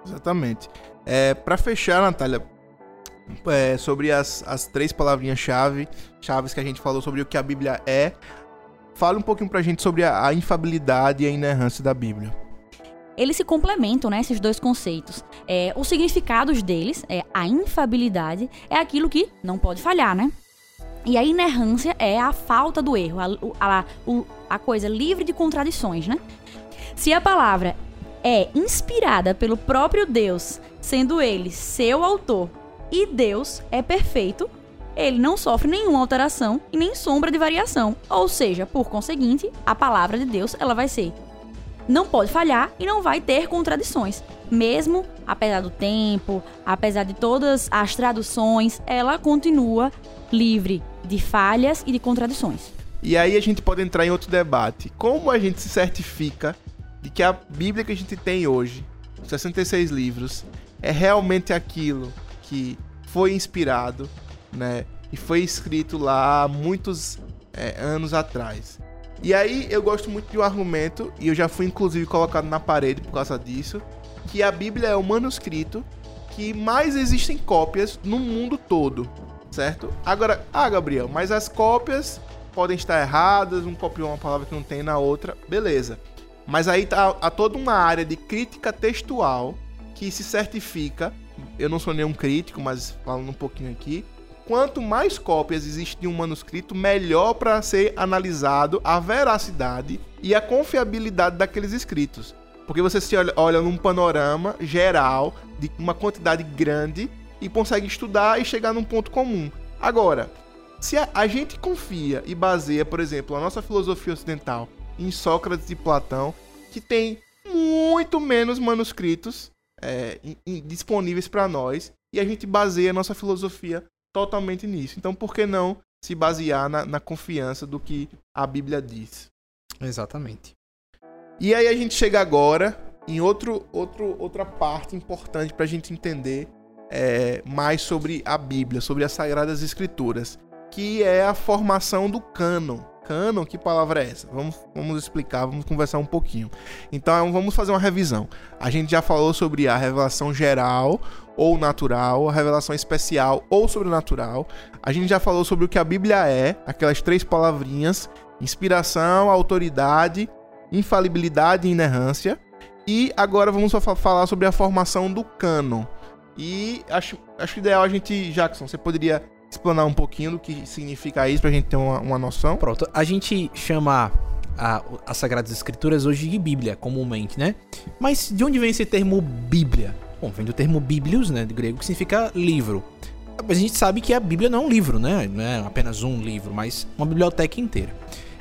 Exatamente. É, para fechar, Natália, é, sobre as, as três palavrinhas-chave, chaves que a gente falou sobre o que a Bíblia é, Fale um pouquinho pra gente sobre a, a infabilidade e a inerrância da Bíblia eles se complementam, né, esses dois conceitos. É, os significados deles, é, a infabilidade, é aquilo que não pode falhar, né? E a inerrância é a falta do erro, a, a, a coisa livre de contradições, né? Se a palavra é inspirada pelo próprio Deus, sendo ele seu autor, e Deus é perfeito, ele não sofre nenhuma alteração e nem sombra de variação. Ou seja, por conseguinte, a palavra de Deus ela vai ser não pode falhar e não vai ter contradições. Mesmo apesar do tempo, apesar de todas as traduções, ela continua livre de falhas e de contradições. E aí a gente pode entrar em outro debate. Como a gente se certifica de que a Bíblia que a gente tem hoje, 66 livros, é realmente aquilo que foi inspirado né? E foi escrito lá muitos é, anos atrás. E aí eu gosto muito de um argumento, e eu já fui inclusive colocado na parede por causa disso, que a Bíblia é o manuscrito que mais existem cópias no mundo todo, certo? Agora, ah, Gabriel, mas as cópias podem estar erradas, um copiou uma palavra que não tem na outra, beleza. Mas aí tá, há toda uma área de crítica textual que se certifica, eu não sou nenhum crítico, mas falando um pouquinho aqui, quanto mais cópias existem de um manuscrito, melhor para ser analisado a veracidade e a confiabilidade daqueles escritos. Porque você se olha, olha num panorama geral de uma quantidade grande e consegue estudar e chegar num ponto comum. Agora, se a, a gente confia e baseia, por exemplo, a nossa filosofia ocidental em Sócrates e Platão, que tem muito menos manuscritos é, disponíveis para nós, e a gente baseia a nossa filosofia totalmente nisso. Então, por que não se basear na, na confiança do que a Bíblia diz? Exatamente. E aí a gente chega agora em outro, outro, outra parte importante para a gente entender é, mais sobre a Bíblia, sobre as Sagradas Escrituras, que é a formação do cânon. Cânon, que palavra é essa? Vamos, vamos explicar, vamos conversar um pouquinho. Então vamos fazer uma revisão. A gente já falou sobre a revelação geral ou natural, a revelação especial ou sobrenatural. A gente já falou sobre o que a Bíblia é, aquelas três palavrinhas: inspiração, autoridade, infalibilidade e inerrância. E agora vamos falar sobre a formação do cânon. E acho, acho ideal a gente, Jackson, você poderia explanar um pouquinho do que significa isso pra gente ter uma, uma noção? Pronto, a gente chama a, as Sagradas Escrituras hoje de Bíblia, comumente, né? Mas de onde vem esse termo Bíblia? Bom, vem do termo Biblios, né, do grego, que significa livro. Mas a gente sabe que a Bíblia não é um livro, né? Não é apenas um livro, mas uma biblioteca inteira.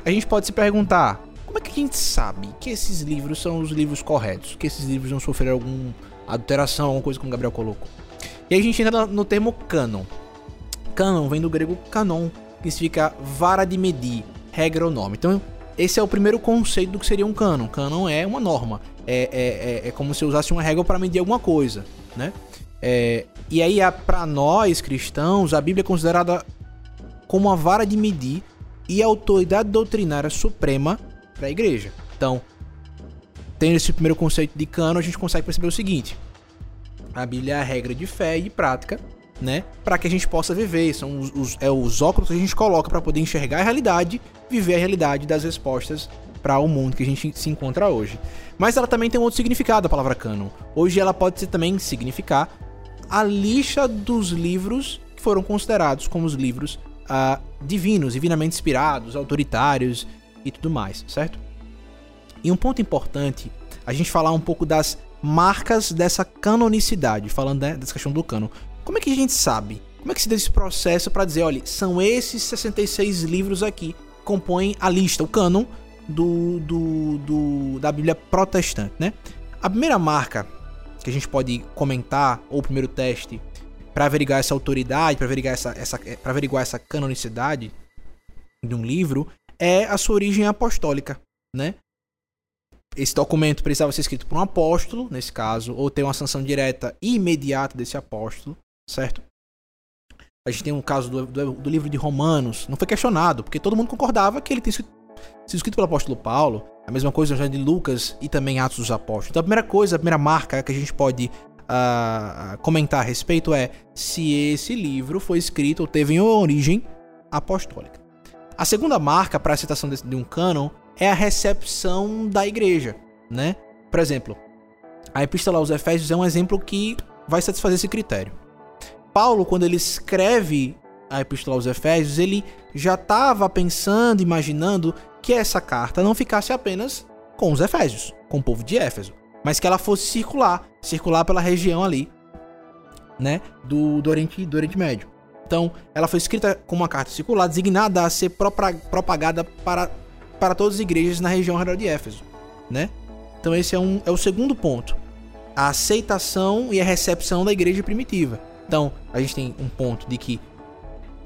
A gente pode se perguntar, como é que a gente sabe que esses livros são os livros corretos? Que esses livros não sofreram alguma adulteração, alguma coisa como o Gabriel colocou? E aí a gente entra no termo canon. Canon vem do grego canon, que significa vara de medir, regra ou norma. Então, esse é o primeiro conceito do que seria um canon. Canon é uma norma. É, é, é, é como se usasse uma regra para medir alguma coisa, né? É, e aí, para nós cristãos, a Bíblia é considerada como uma vara de medir e a autoridade doutrinária suprema para a igreja. Então, tendo esse primeiro conceito de cano, a gente consegue perceber o seguinte: a Bíblia é a regra de fé e de prática, né? Para que a gente possa viver. São os, os, é os óculos que a gente coloca para poder enxergar a realidade, viver a realidade das respostas para o mundo que a gente se encontra hoje. Mas ela também tem um outro significado, a palavra canon. Hoje ela pode ser, também significar a lista dos livros que foram considerados como os livros uh, divinos, divinamente inspirados, autoritários e tudo mais, certo? E um ponto importante, a gente falar um pouco das marcas dessa canonicidade, falando né, dessa questão do cano. Como é que a gente sabe? Como é que se dá esse processo para dizer, olha, são esses 66 livros aqui que compõem a lista, o cânon do, do, do, da Bíblia protestante, né? A primeira marca que a gente pode comentar, ou o primeiro teste, para averiguar essa autoridade, para averiguar essa, essa, averiguar essa canonicidade de um livro, é a sua origem apostólica, né? Esse documento precisava ser escrito por um apóstolo, nesse caso, ou ter uma sanção direta e imediata desse apóstolo, certo? A gente tem um caso do, do, do livro de Romanos, não foi questionado, porque todo mundo concordava que ele tinha sido escrito pelo apóstolo Paulo, a mesma coisa já de Lucas e também Atos dos Apóstolos. Então a primeira coisa, a primeira marca que a gente pode uh, comentar a respeito é se esse livro foi escrito ou teve uma origem apostólica. A segunda marca para a citação de, de um cânon é a recepção da igreja, né? Por exemplo, a Epístola aos Efésios é um exemplo que vai satisfazer esse critério. Paulo, quando ele escreve a Epístola aos Efésios, ele já estava pensando, imaginando que essa carta não ficasse apenas com os Efésios, com o povo de Éfeso, mas que ela fosse circular, circular pela região ali, né, do, do, Oriente, do Oriente Médio. Então, ela foi escrita como uma carta circular, designada a ser propagada para, para todas as igrejas na região redor de Éfeso, né? Então, esse é, um, é o segundo ponto. A aceitação e a recepção da igreja primitiva. Então, a gente tem um ponto de que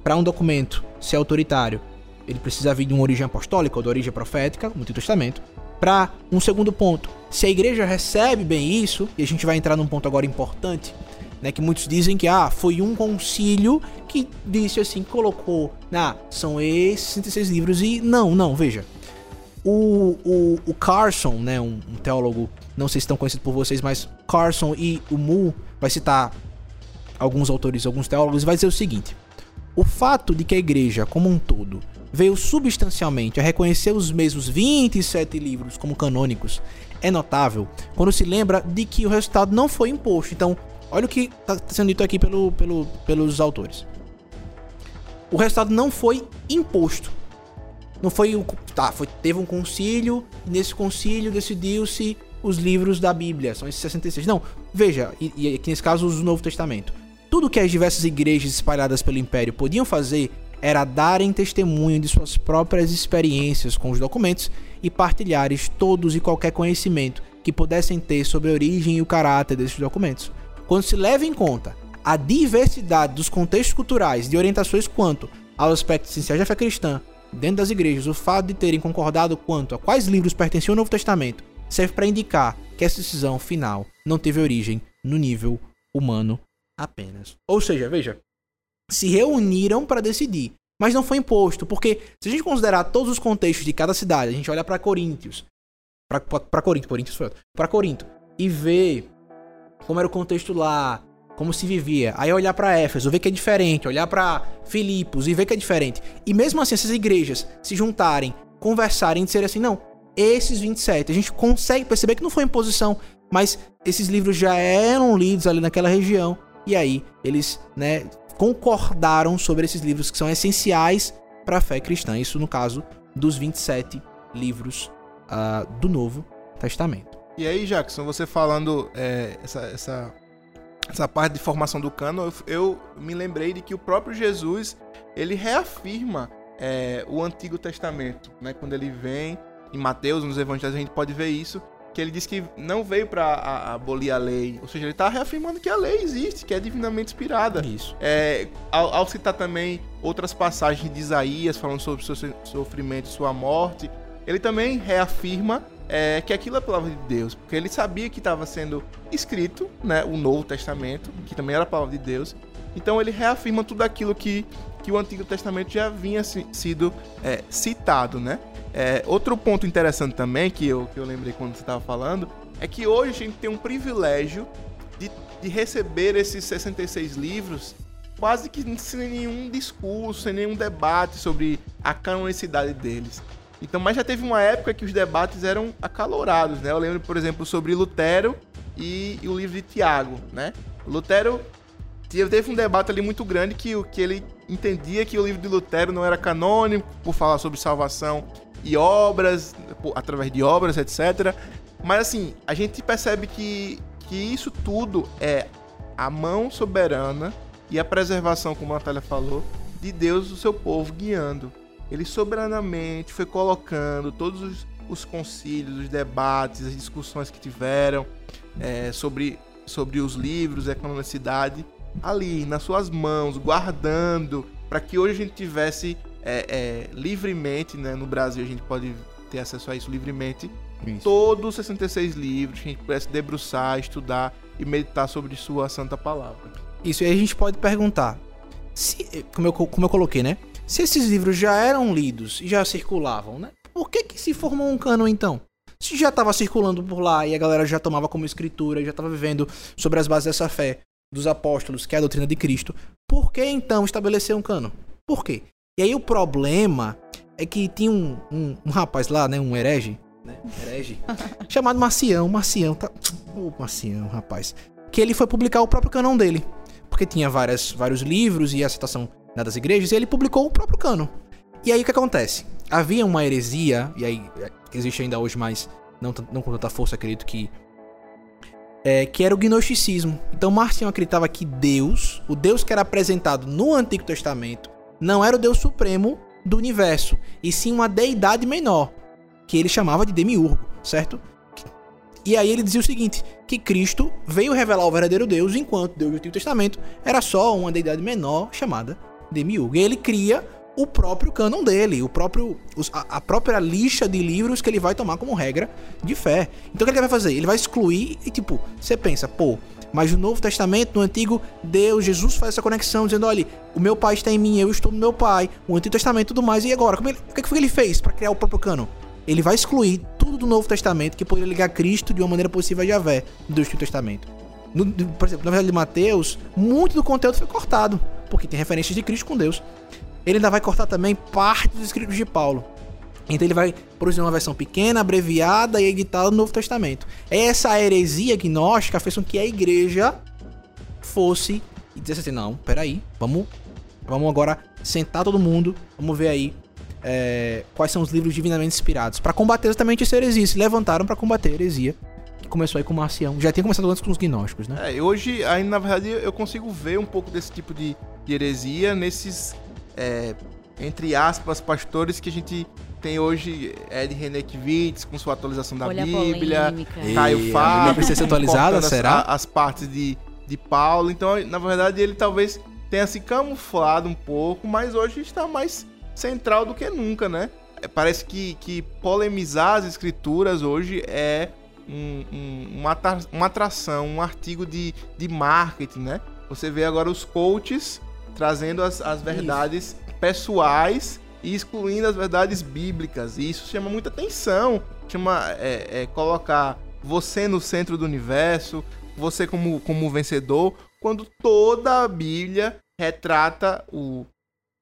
para um documento ser autoritário, ele precisa vir de uma origem apostólica ou de origem profética, no Antigo Testamento. Para um segundo ponto, se a igreja recebe bem isso, e a gente vai entrar num ponto agora importante, né, que muitos dizem que ah, foi um concílio que disse assim, colocou, ah, são esses 66 livros e não, não, veja. O, o, o Carson, né, um, um teólogo, não sei se estão conhecidos por vocês, mas Carson e o Mu vai citar alguns autores, alguns teólogos, e vai dizer o seguinte: o fato de que a igreja, como um todo, veio substancialmente a reconhecer os mesmos 27 livros como canônicos é notável quando se lembra de que o resultado não foi imposto. Então, olha o que está sendo dito aqui pelo, pelo, pelos autores. O resultado não foi imposto. Não foi o. Tá, foi, teve um concílio, nesse concílio decidiu-se os livros da Bíblia, são esses 66. Não, veja, e, e aqui nesse caso o Novo Testamento. Tudo que as diversas igrejas espalhadas pelo império podiam fazer era darem testemunho de suas próprias experiências com os documentos e partilhares todos e qualquer conhecimento que pudessem ter sobre a origem e o caráter desses documentos. Quando se leva em conta a diversidade dos contextos culturais e orientações quanto aos aspectos essenciais da fé cristã dentro das igrejas, o fato de terem concordado quanto a quais livros pertenciam ao Novo Testamento serve para indicar que essa decisão final não teve origem no nível humano apenas. Ou seja, veja, se reuniram para decidir, mas não foi imposto, porque se a gente considerar todos os contextos de cada cidade, a gente olha para Coríntios, para Corinto, Coríntios foi para Corinto e ver como era o contexto lá, como se vivia. Aí olhar para Éfeso, ver que é diferente, olhar para Filipos e ver que é diferente. E mesmo assim essas igrejas se juntarem, conversarem, disserem assim, não, esses 27, a gente consegue perceber que não foi imposição, mas esses livros já eram lidos ali naquela região E aí eles, né, concordaram sobre esses livros que são essenciais para a fé cristã. Isso no caso dos 27 livros uh, do Novo Testamento. E aí, Jackson, você falando é, essa, essa, essa parte de formação do cano, eu, eu, me lembrei de que o próprio Jesus ele reafirma é, o Antigo Testamento, né? Quando ele vem em Mateus, nos Evangelhos, a gente pode ver isso, que ele diz que não veio para abolir a lei, ou seja, ele está reafirmando que a lei existe, que é divinamente inspirada. Isso. É, ao, ao, citar também outras passagens de Isaías falando sobre seu sofrimento e sua morte, ele também reafirma é, que aquilo é a palavra de Deus, porque ele sabia que estava sendo escrito, né, o Novo Testamento, que também era a palavra de Deus. Então ele reafirma tudo aquilo que, que o Antigo Testamento já vinha sido é, citado, né? É, outro ponto interessante também, que eu, que eu lembrei quando você estava falando, é que hoje a gente tem um privilégio de, de receber esses 66 livros quase que sem nenhum discurso, sem nenhum debate sobre a canonicidade deles. Então, mas já teve uma época que os debates eram acalorados, né? Eu lembro, por exemplo, sobre Lutero e, e o livro de Tiago, né? Lutero teve um debate ali muito grande que, que ele entendia que o livro de Lutero não era canônico por falar sobre salvação e obras, através de obras, etc. Mas assim, a gente percebe que, que isso tudo é a mão soberana e a preservação, como a Natália falou, de Deus, o seu povo guiando. Ele soberanamente foi colocando todos os, os concílios, os debates, as discussões que tiveram é, sobre, sobre os livros, a canonicidade, ali nas suas mãos, guardando, para que hoje a gente tivesse é, é, livremente, né, no Brasil a gente pode ter acesso a isso livremente, isso. todos os 66 livros, que a gente pudesse debruçar, estudar e meditar sobre sua santa palavra. Isso, e a gente pode perguntar, se, como, eu, como eu coloquei, né? Se esses livros já eram lidos e já circulavam, né? Por que que se formou um cano então? Se já estava circulando por lá e a galera já tomava como escritura, já estava vivendo sobre as bases dessa fé dos apóstolos, que é a doutrina de Cristo, por que então estabelecer um cano? Por quê? E aí o problema é que tinha um, um, um rapaz lá, né, um herege, né, herege, chamado Marcião, Marcião, tá, o oh, Marcião, rapaz, que ele foi publicar o próprio canão dele, porque tinha várias, vários livros e a citação né, das igrejas, e ele publicou o próprio cano. E aí o que acontece? Havia uma heresia, e aí é, existe ainda hoje, mas não, não com tanta força, acredito que. É, que era o gnosticismo. Então Marcião acreditava que Deus, o Deus que era apresentado no Antigo Testamento, não era o Deus supremo do universo, e sim uma deidade menor, que ele chamava de demiurgo, certo? E aí ele dizia o seguinte: que Cristo veio revelar o verdadeiro Deus, enquanto Deus do Antigo Testamento era só uma deidade menor chamada Demiurgo. E ele cria o próprio cânon dele, o próprio, a própria lixa de livros que ele vai tomar como regra de fé. Então o que ele vai fazer? Ele vai excluir e tipo, você pensa, pô, mas no Novo Testamento, no Antigo, Deus, Jesus faz essa conexão, dizendo: olha, o meu pai está em mim, eu estou no meu pai, o Antigo Testamento e tudo mais. E agora? Ele, o que foi que ele fez para criar o próprio cânon? Ele vai excluir tudo do Novo Testamento que poderia ligar Cristo de uma maneira possível a Javé do Antigo Testamento. No, por exemplo, no Evangelho de Mateus, muito do conteúdo foi cortado porque tem referências de Cristo com Deus. Ele ainda vai cortar também parte dos escritos de Paulo. Então ele vai produzir uma versão pequena, abreviada e editada do Novo Testamento. Essa heresia gnóstica fez com que a igreja fosse e dissesse assim: não, peraí, vamos, vamos agora sentar todo mundo, vamos ver aí é, quais são os livros divinamente inspirados. Para combater exatamente essa heresia. Se levantaram para combater a heresia começou aí com o Marcião. Já tinha começado antes com os gnósticos, né? É, hoje, aí, na verdade, eu consigo ver um pouco desse tipo de, de heresia nesses, é, entre aspas, pastores que a gente tem hoje Ed Renekiewicz com sua atualização da Olha Bíblia, Caio Fábio. precisa ser atualizada, será? As, as, partes de, de Paulo. Então, na verdade, ele talvez tenha se camuflado um pouco, mas hoje está mais central do que nunca, né? É, parece que, que polemizar as escrituras hoje é um, um, uma, uma atração, um artigo de, de marketing, né? Você vê agora os coaches trazendo as, as verdades isso. pessoais e excluindo as verdades bíblicas. E isso chama muita atenção. Chama é, é, colocar você no centro do universo, você como, como vencedor, quando toda a Bíblia retrata o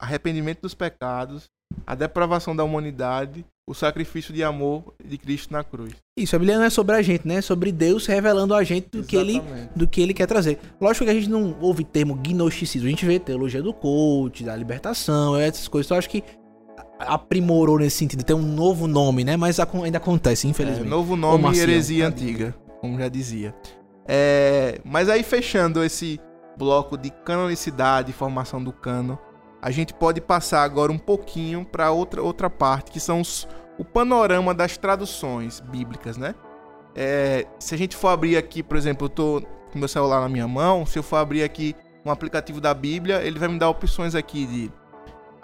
arrependimento dos pecados, a depravação da humanidade o sacrifício de amor de Cristo na cruz. Isso, a Bíblia não é sobre a gente, né? É sobre Deus revelando a gente do que, ele, do que ele quer trazer. Lógico que a gente não ouve termo gnosticismo, a gente vê teologia do coach, da libertação, essas coisas. Então eu acho que aprimorou nesse sentido, tem um novo nome, né? Mas ainda acontece, É, infelizmente. novo Ô, nome e heresia tadinho. antiga, como já dizia. É, mas aí fechando esse bloco de canonicidade e formação do cano, a gente pode passar agora um pouquinho para outra, outra parte, que são os, o panorama das traduções bíblicas, né? É, se a gente for abrir aqui, por exemplo, eu tô com meu celular na minha mão, se eu for abrir aqui um aplicativo da Bíblia, ele vai me dar opções aqui de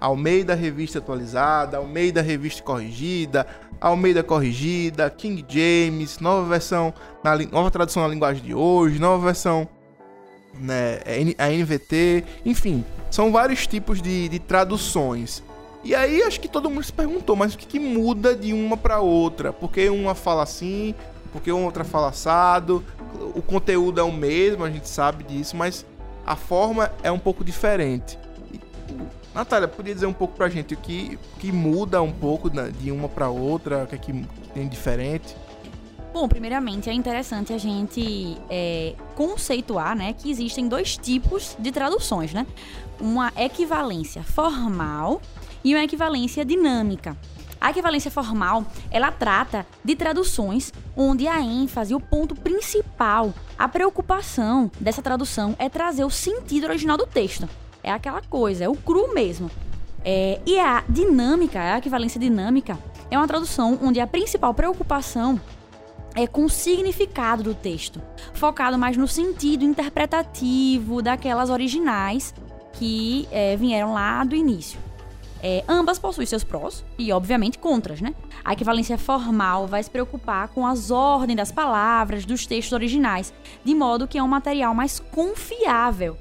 Almeida Revista Atualizada, Almeida Revista Corrigida, Almeida Corrigida, King James, nova versão, na, nova tradução na linguagem de hoje, nova versão, né, é a NVT, enfim, são vários tipos de, de traduções. E aí acho que todo mundo se perguntou, mas o que, que muda de uma para outra? Por que uma fala assim, por que outra fala assado? O conteúdo é o mesmo, a gente sabe disso, mas a forma é um pouco diferente. Natália, podia dizer um pouco pra gente o que, que muda um pouco de uma pra outra, o que é que tem diferente? Bom, primeiramente é interessante a gente é, conceituar, né, que existem dois tipos de traduções, né? Uma equivalência formal e uma equivalência dinâmica. A equivalência formal, ela trata de traduções onde a ênfase, o ponto principal, a preocupação dessa tradução é trazer o sentido original do texto. É aquela coisa, é o cru mesmo. É, e a dinâmica, a equivalência dinâmica, é uma tradução onde a principal preocupação é com o significado do texto, focado mais no sentido interpretativo daquelas originais que é, vieram lá do início. É, ambas possuem seus prós e, obviamente, contras, né? A equivalência formal vai se preocupar com as ordens das palavras dos textos originais, de modo que é um material mais confiável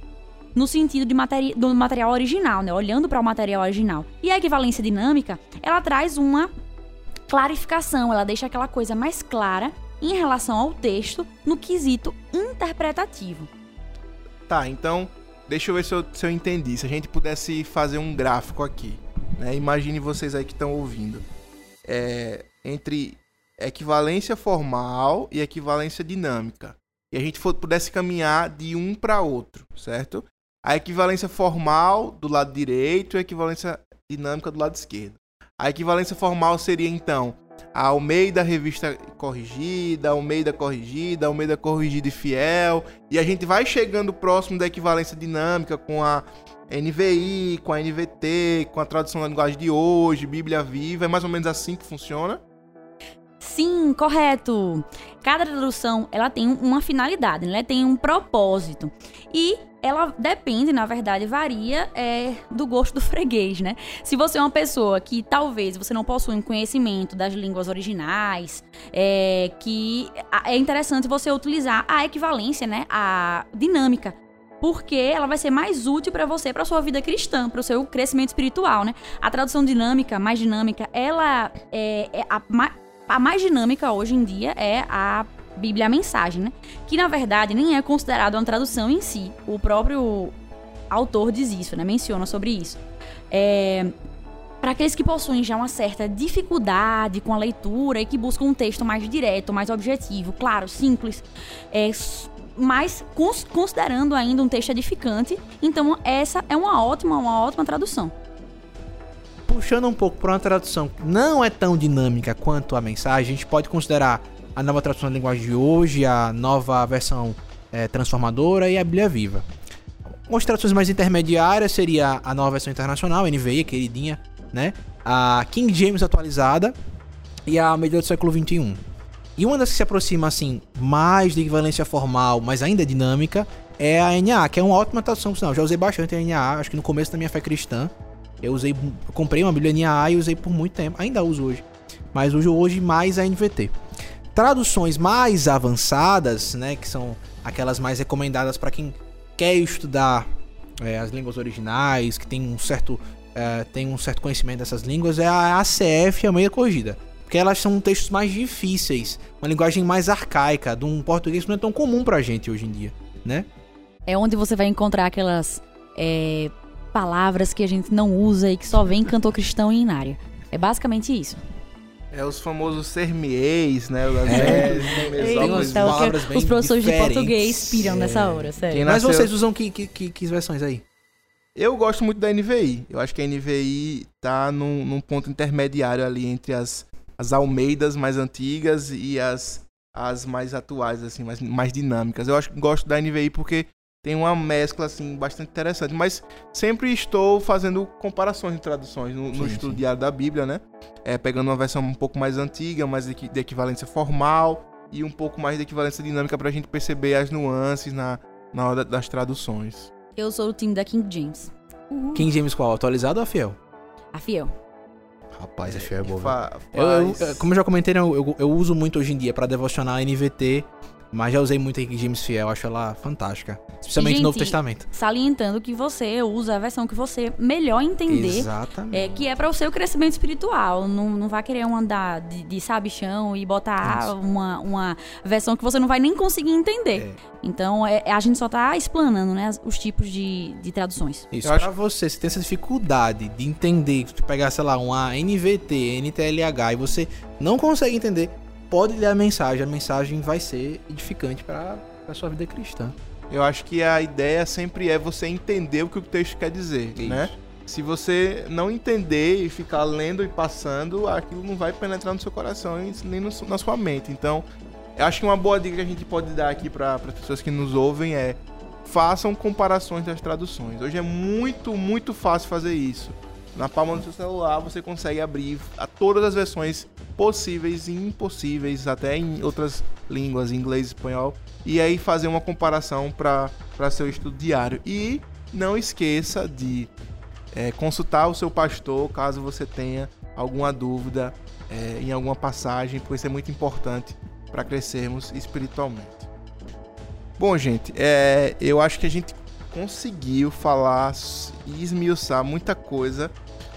no sentido de materi do material original, né? Olhando para o material original. E a equivalência dinâmica, ela traz uma clarificação, ela deixa aquela coisa mais clara em relação ao texto no quesito interpretativo. Tá, então, deixa eu ver se eu, se eu entendi. Se a gente pudesse fazer um gráfico aqui, né? Imagine vocês aí que estão ouvindo. É, entre equivalência formal e equivalência dinâmica. E a gente for- pudesse caminhar de um para outro, certo? A equivalência formal do lado direito e a equivalência dinâmica do lado esquerdo. A equivalência formal seria então a Almeida Revista Corrigida, Almeida Corrigida, Almeida Corrigida e Fiel. E a gente vai chegando próximo da equivalência dinâmica com a NVI, com a NVT, com a tradução da linguagem de hoje, Bíblia Viva. É mais ou menos assim que funciona. Sim, correto. Cada tradução, ela tem uma finalidade, né? tem um propósito. E ela depende, na verdade, varia é, do gosto do freguês, né? Se você é uma pessoa que talvez você não possua um conhecimento das línguas originais, é, que é interessante você utilizar a equivalência, né? A dinâmica. Porque ela vai ser mais útil para você, para sua vida cristã, para o seu crescimento espiritual, né? A tradução dinâmica, mais dinâmica, ela é, é a, a mais dinâmica hoje em dia é a Bíblia a Mensagem, né? Que na verdade nem é considerado uma tradução em si. O próprio autor diz isso, né? Menciona sobre isso. É, para aqueles que possuem já uma certa dificuldade com a leitura e que buscam um texto mais direto, mais objetivo, claro, simples, é, mas cons- considerando ainda um texto edificante, então essa é uma ótima, uma ótima tradução. Puxando um pouco para uma tradução que não é tão dinâmica quanto a mensagem, a gente pode considerar a nova tradução da linguagem de hoje, a nova versão eh, transformadora e a Bíblia Viva. As traduções mais intermediárias seria a nova versão internacional, NVI, queridinha, né? A King James atualizada e a Melhor do século XXI. E uma das que se aproxima, assim, mais de equivalência formal, mas ainda dinâmica, é a NA, que é uma ótima tradução, por sinal. Já usei bastante a NA, acho que no começo da minha fé cristã. Eu usei, comprei uma Bíblia NA e usei por muito tempo, ainda uso hoje. Mas uso hoje mais a NVT. Traduções mais avançadas, né, que são aquelas mais recomendadas para quem quer estudar é, as línguas originais, que tem um certo é, tem um certo conhecimento dessas línguas, é a ACF e a meia corrigida. Porque elas são textos mais difíceis, uma linguagem mais arcaica, de um português que não é tão comum pra gente hoje em dia, né? É onde você vai encontrar aquelas é, palavras que a gente não usa e que só vem em cantor cristão e inária. É basicamente isso. É os famosos sermies, né? Os É, Então, que palavras bem os professores de diferentes. português piram É. nessa hora, sério. Quem Mas nasceu- vocês usam que, que, que, que versões aí? Eu gosto muito da NVI. Eu acho que a NVI tá num, num ponto intermediário ali entre as, as Almeidas mais antigas e as, as mais atuais, assim, mais, mais dinâmicas. Eu acho que gosto da NVI porque tem uma mescla, assim, bastante interessante. Mas sempre estou fazendo comparações de traduções no, no Sim, estudo sim. diário da Bíblia, né? É, pegando uma versão um pouco mais antiga, mais de, de equivalência formal e um pouco mais de equivalência dinâmica pra gente perceber as nuances na, na hora das traduções. Eu sou do time da King James. Uhul. King James qual? Atualizado ou fiel? A fiel. Rapaz, é fiel é. Fa- Eu, eu- como eu já comentei, né, eu, eu, eu uso muito hoje em dia pra devocionar a NVT, mas já usei muito a King James Fiel, acho ela fantástica. Especialmente no Novo Testamento. Salientando que você usa a versão que você melhor entender. Exatamente. É, que é para o seu crescimento espiritual. Não, não vai querer um andar de, de sabichão e botar Isso. uma, uma versão que você não vai nem conseguir entender. É. Então, é, a gente só tá explanando, né, os tipos de, de traduções. Isso, Eu acho- pra você, se tem essa dificuldade de entender, se tu pegar, sei lá, uma NVT, NTLH e você não consegue entender, pode ler a mensagem, a mensagem vai ser edificante pra, pra sua vida cristã. Eu acho que a ideia sempre é você entender o que o texto quer dizer, Isso. né? Se você não entender e ficar lendo e passando, aquilo não vai penetrar no seu coração e nem no- na sua mente. Então, eu acho que uma boa dica que a gente pode dar aqui para as pessoas que nos ouvem é façam comparações das traduções. Hoje é muito, muito fácil fazer isso. Na palma do seu celular você consegue abrir a todas as versões possíveis e impossíveis, até em outras línguas, inglês, espanhol, e aí fazer uma comparação para seu estudo diário. E não esqueça de é, consultar o seu pastor caso você tenha alguma dúvida é, em alguma passagem, pois isso é muito importante para crescermos espiritualmente. Bom, gente, é, eu acho que a gente conseguiu falar e esmiuçar muita coisa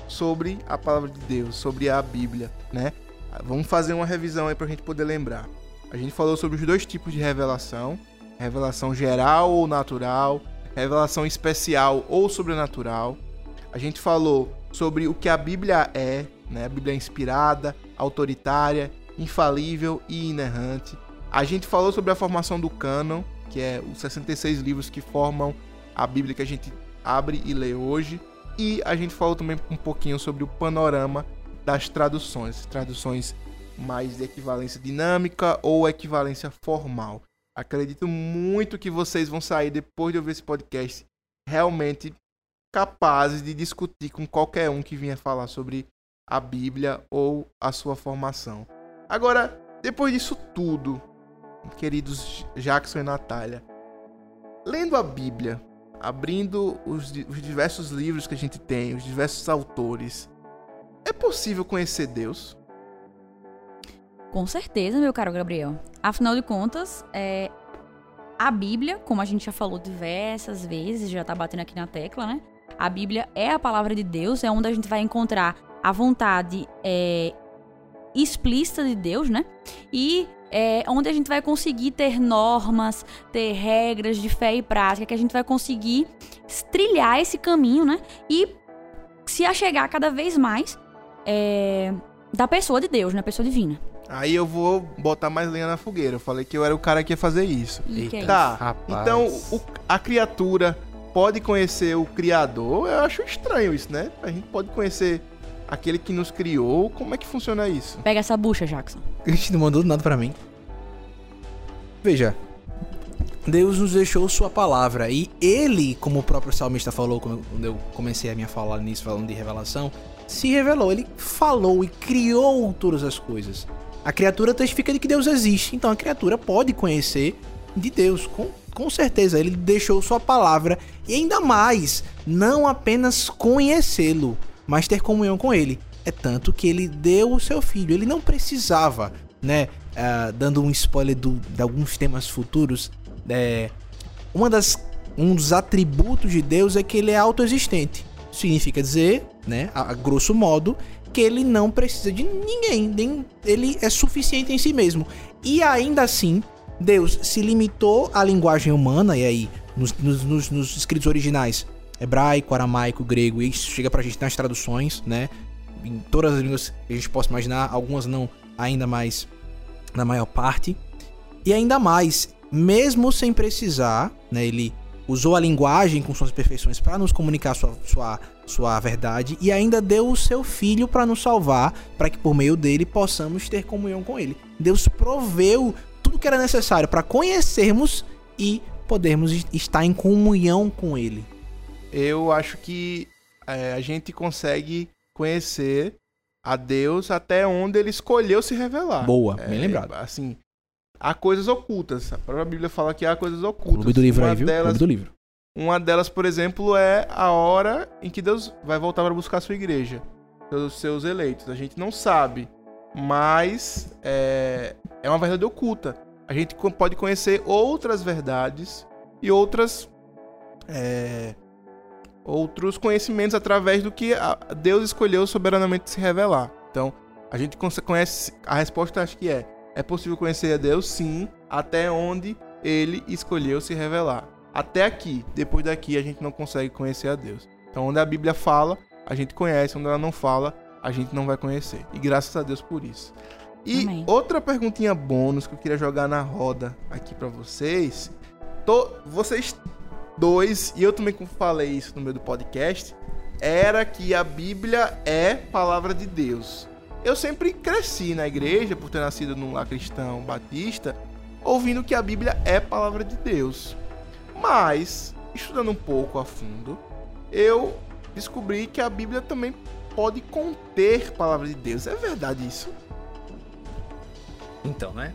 sobre a palavra de Deus, sobre a Bíblia, né? Vamos fazer uma revisão aí pra gente poder lembrar. A gente falou sobre os dois tipos de revelação: revelação geral ou natural, revelação especial ou sobrenatural. A gente falou sobre o que a Bíblia é, né? A Bíblia é inspirada, autoritária, infalível e inerrante. A gente falou sobre a formação do cânon, que é os 66 livros que formam a Bíblia que a gente abre e lê hoje. E a gente falou também um pouquinho sobre o panorama das traduções, traduções mais de equivalência dinâmica ou equivalência formal. Acredito muito que vocês vão sair depois de ouvir esse podcast realmente capazes de discutir com qualquer um que vinha falar sobre a Bíblia ou a sua formação. Agora, depois disso tudo, queridos Jackson e Natália, lendo a Bíblia, abrindo os, os diversos livros que a gente tem, os diversos autores, é possível conhecer Deus? Com certeza, meu caro Gabriel. Afinal de contas, é, a Bíblia, como a gente já falou diversas vezes, já tá batendo aqui na tecla, né? A Bíblia é a palavra de Deus, é onde a gente vai encontrar a vontade é, explícita de Deus, né? E é onde a gente vai conseguir ter normas, ter regras de fé e prática, que a gente vai conseguir trilhar esse caminho, né? E se achegar cada vez mais é, da pessoa de Deus, né? Pessoa divina. Aí eu vou botar mais lenha na fogueira. Eu falei que eu era o cara que ia fazer isso. E é Tá, Rapaz. então o- a criatura pode conhecer o Criador? Eu acho estranho isso, né? A gente pode conhecer aquele que nos criou. Como é que funciona isso? Pega essa bucha, Jackson. A gente não mandou nada pra mim. Veja. Deus nos deixou sua palavra e ele, como o próprio salmista falou quando eu comecei a minha fala nisso falando de revelação, se revelou, ele falou e criou todas as coisas. A criatura testifica de que Deus existe, então a criatura pode conhecer de Deus, com, com certeza. Ele deixou sua palavra e ainda mais, não apenas conhecê-lo, mas ter comunhão com ele. É tanto que ele deu o seu filho, ele não precisava, né? ah, dando um spoiler do- de alguns temas futuros, é, uma das, um dos atributos de Deus é que ele é autoexistente. Significa dizer, né, a, a grosso modo, que ele não precisa de ninguém, nem, ele é suficiente em si mesmo. E ainda assim, Deus se limitou à linguagem humana, e aí, nos, nos- nos- nos escritos originais, hebraico, aramaico, grego, e isso chega pra gente nas traduções, né? em todas as línguas que a gente possa imaginar, algumas não, ainda mais na maior parte. E ainda mais, mesmo sem precisar, né, ele usou a linguagem com suas perfeições para nos comunicar sua, sua, sua verdade e ainda deu o seu filho para nos salvar, para que por meio dele possamos ter comunhão com ele. Deus proveu tudo que era necessário para conhecermos e podermos estar em comunhão com ele. Eu acho que é, a gente consegue conhecer a Deus até onde ele escolheu se revelar. Boa, é, bem lembrado. Assim, há coisas ocultas. A própria Bíblia fala que há coisas ocultas. Clube do livro uma aí, viu? Delas, Clube do livro. Uma delas, por exemplo, é a hora em que Deus vai voltar para buscar a sua igreja, pelos seus eleitos. A gente não sabe, mas é, é uma verdade oculta. A gente pode conhecer outras verdades e outras é, outros conhecimentos através do que Deus escolheu soberanamente se revelar. Então, a gente conhece a resposta acho que é é possível conhecer a Deus sim, até onde ele escolheu se revelar. Até aqui, depois daqui a gente não consegue conhecer a Deus. Então, onde a Bíblia fala, a gente conhece, onde ela não fala, a gente não vai conhecer. E graças a Deus por isso. E Amém. outra perguntinha bônus que eu queria jogar na roda aqui para vocês. Tô, vocês dois, e eu também falei isso no meio do podcast, era que a Bíblia é palavra de Deus. Eu sempre cresci na igreja, por ter nascido num lar cristão batista, ouvindo que a Bíblia é palavra de Deus. Mas, estudando um pouco a fundo, eu descobri que a Bíblia também pode conter palavra de Deus. É verdade isso? Então, né?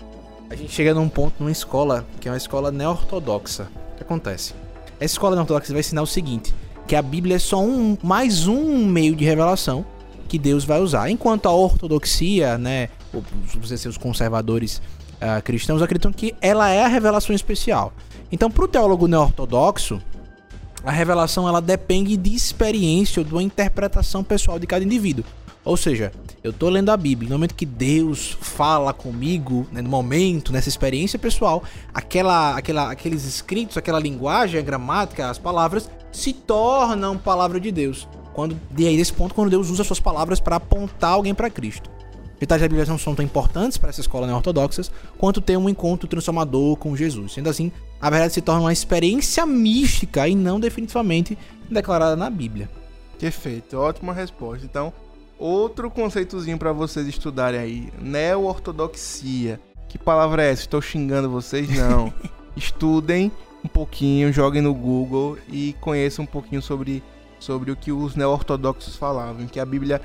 A gente chega num ponto numa escola que é uma escola neo-ortodoxa. O que acontece? Essa escola neo-ortodoxa vai ensinar o seguinte: que a Bíblia é só um mais um meio de revelação que Deus vai usar. Enquanto a ortodoxia, né, os conservadores uh, cristãos acreditam que ela é a revelação especial. Então, para o teólogo neo-ortodoxo, a revelação ela depende de experiência ou de uma interpretação pessoal de cada indivíduo. Ou seja, eu estou lendo a Bíblia, no momento que Deus fala comigo, né, no momento, nessa experiência pessoal, aquela, aquela, aqueles escritos, aquela linguagem, a gramática, as palavras se tornam palavra de Deus. Quando, e aí, nesse ponto, quando Deus usa suas palavras para apontar alguém para Cristo. Detalhes da Bíblia não são tão importantes para essa escola ortodoxas quanto ter um encontro transformador com Jesus. Sendo assim, a verdade se torna uma experiência mística e não definitivamente declarada na Bíblia. Perfeito, ótima resposta. Então, outro conceitozinho para vocês estudarem aí: neo-ortodoxia. Que palavra é essa? Estou xingando vocês? Não. Estudem um pouquinho, joguem no Google e conheçam um pouquinho sobre, sobre o que os neo-ortodoxos falavam, que a Bíblia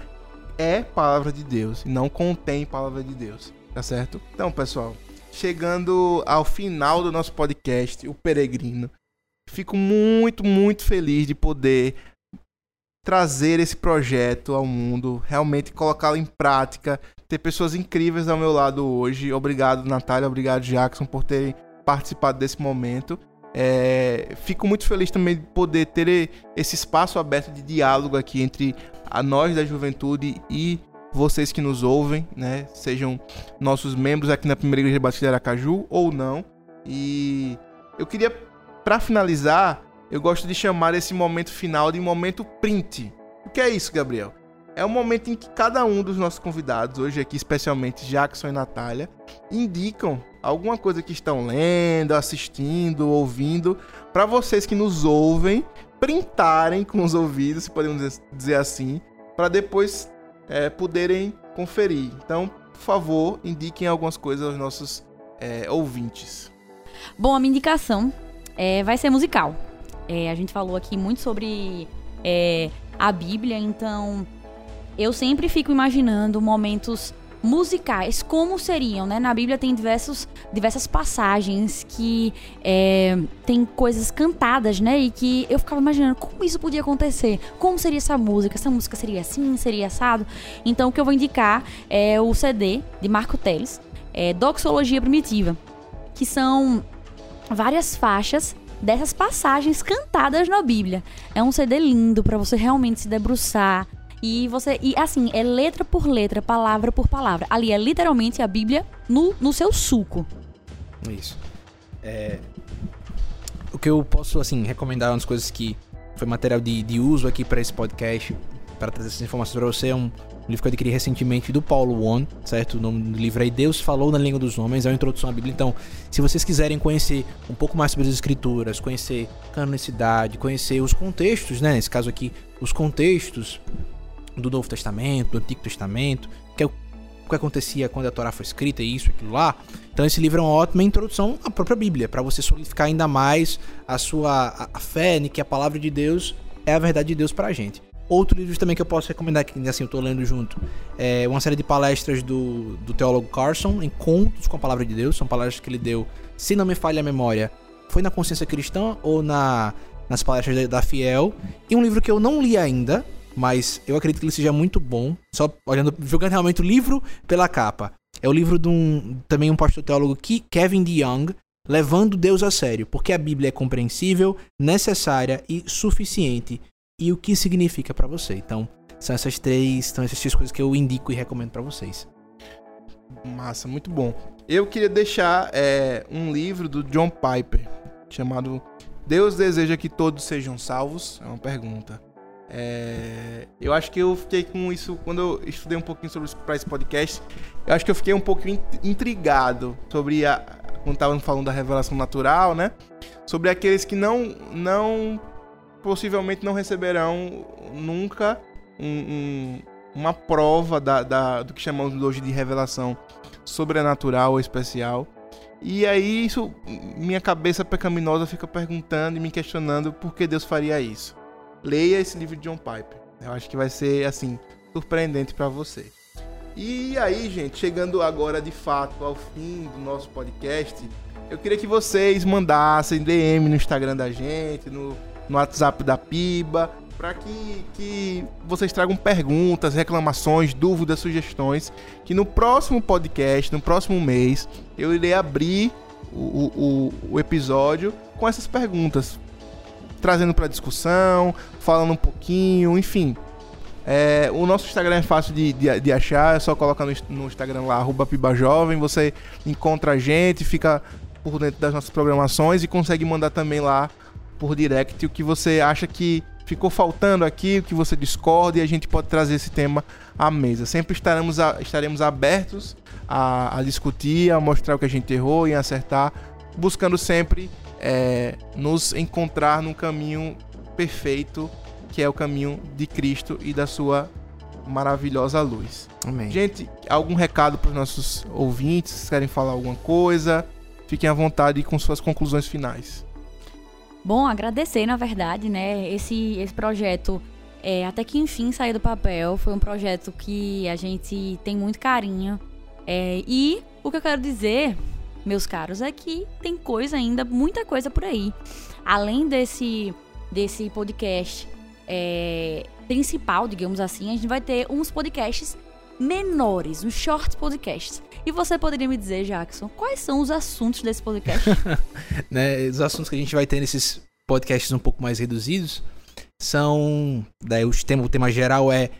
é palavra de Deus e não contém palavra de Deus, tá certo? Então, pessoal, chegando ao final do nosso podcast, O Peregrino, fico muito, muito feliz de poder trazer esse projeto ao mundo, realmente colocá-lo em prática, ter pessoas incríveis ao meu lado hoje. Obrigado, Natália, obrigado, Jackson, por terem participado desse momento. É, fico muito feliz também de poder ter esse espaço aberto de diálogo aqui entre a nós da juventude e vocês que nos ouvem, né? Sejam nossos membros aqui na Primeira Igreja Batista de Aracaju ou não. E eu queria, para finalizar, eu gosto de chamar esse momento final de momento print. O que é isso, Gabriel? É o momento em que cada um dos nossos convidados, hoje aqui especialmente Jackson e Natália, indicam alguma coisa que estão lendo, assistindo, ouvindo, para vocês que nos ouvem printarem com os ouvidos, se podemos dizer assim, para depois é, poderem conferir. Então, por favor, indiquem algumas coisas aos nossos é, ouvintes. Bom, a minha indicação é, vai ser musical. É, a gente falou aqui muito sobre é, a Bíblia, então eu sempre fico imaginando momentos musicais, como seriam, né? Na Bíblia tem diversos, diversas passagens que é, tem coisas cantadas, né? E que eu ficava imaginando como isso podia acontecer, como seria essa música, essa música seria assim, seria assado. Então o que eu vou indicar é o CD de Marco Teles, é Doxologia Primitiva, que são várias faixas dessas passagens cantadas na Bíblia. É um CD lindo para você realmente se debruçar, e você. E assim, é letra por letra, palavra por palavra. Ali é literalmente a Bíblia no, no seu suco. Isso. É, o que eu posso, assim, recomendar umas coisas que foi material de, de uso aqui para esse podcast, para trazer essas informações para você, é um, livro que eu adquiri recentemente do Paulo Won, certo? O nome do livro é Deus Falou na Língua dos Homens, é uma introdução à Bíblia. Então, se vocês quiserem conhecer um pouco mais sobre as escrituras, conhecer canonicidade, conhecer os contextos, né? Nesse caso aqui, os contextos do Novo Testamento, do Antigo Testamento, que é o que acontecia quando a Torá foi escrita, isso, aquilo lá. Então esse livro é uma ótima introdução à própria Bíblia, para você solidificar ainda mais a sua a, a fé, né, que a palavra de Deus é a verdade de Deus pra gente. Outro livro também que eu posso recomendar, que assim eu tô lendo junto, é uma série de palestras do, do teólogo Carson, Encontros com a Palavra de Deus. São palestras que ele deu, se não me falha a memória, foi na Consciência Cristã ou na, nas palestras da, da Fiel. E um livro que eu não li ainda, mas eu acredito que ele seja muito bom, só olhando, jogando realmente o livro pela capa. É o livro de um, também um pastor teólogo, Kevin DeYoung, Levando Deus a Sério, porque a Bíblia é compreensível, necessária e suficiente e o que significa para você. Então, são essas três, são essas três coisas que eu indico e recomendo para vocês. Massa, muito bom. Eu queria deixar é, um livro do John Piper chamado Deus deseja que todos sejam salvos. É uma pergunta. É, eu acho que eu fiquei com isso quando eu estudei um pouquinho sobre para esse podcast. Eu acho que eu fiquei um pouco intrigado sobre a quando estavam falando da revelação natural, né? Sobre aqueles que não não possivelmente não receberão nunca um, um, uma prova da, da, do que chamamos hoje de revelação sobrenatural ou especial. E aí isso, minha cabeça pecaminosa fica perguntando e me questionando por que Deus faria isso. Leia esse livro de John Piper. Eu acho que vai ser assim surpreendente para você. E aí, gente, chegando agora de fato ao fim do nosso podcast, eu queria que vocês mandassem DM no Instagram da gente, no no WhatsApp da Piba, para que, que vocês tragam perguntas, reclamações, dúvidas, sugestões, que no próximo podcast, no próximo mês, eu irei abrir o, o, o episódio com essas perguntas, trazendo para discussão, falando um pouquinho, enfim. É, o nosso Instagram é fácil de, de, de, achar, é só colocar no, no Instagram lá, arroba Pibajovem, você encontra a gente, fica por dentro das nossas programações e consegue mandar também lá por direct o que você acha que ficou faltando aqui, o que você discorda e a gente pode trazer esse tema à mesa. Sempre estaremos, a, estaremos abertos a, a, discutir, a mostrar o que a gente errou e acertar, buscando sempre é, nos encontrar num caminho perfeito, que é o caminho de Cristo e da sua maravilhosa luz. Amém. Gente, algum recado para os nossos ouvintes? Querem falar alguma coisa? Fiquem à vontade com suas conclusões finais. Bom, agradecer, na verdade, né? Esse, esse projeto é, até que enfim saiu do papel. Foi um projeto que a gente tem muito carinho. É, e o que eu quero dizer, meus caros, é que tem coisa ainda, muita coisa por aí. Além desse, desse podcast é, principal, digamos assim, a gente vai ter uns podcasts menores, uns short podcasts. E você poderia me dizer, Jackson, quais são os assuntos desse podcast? né, os assuntos que a gente vai ter nesses podcasts um pouco mais reduzidos são. Daí o tema, o tema geral é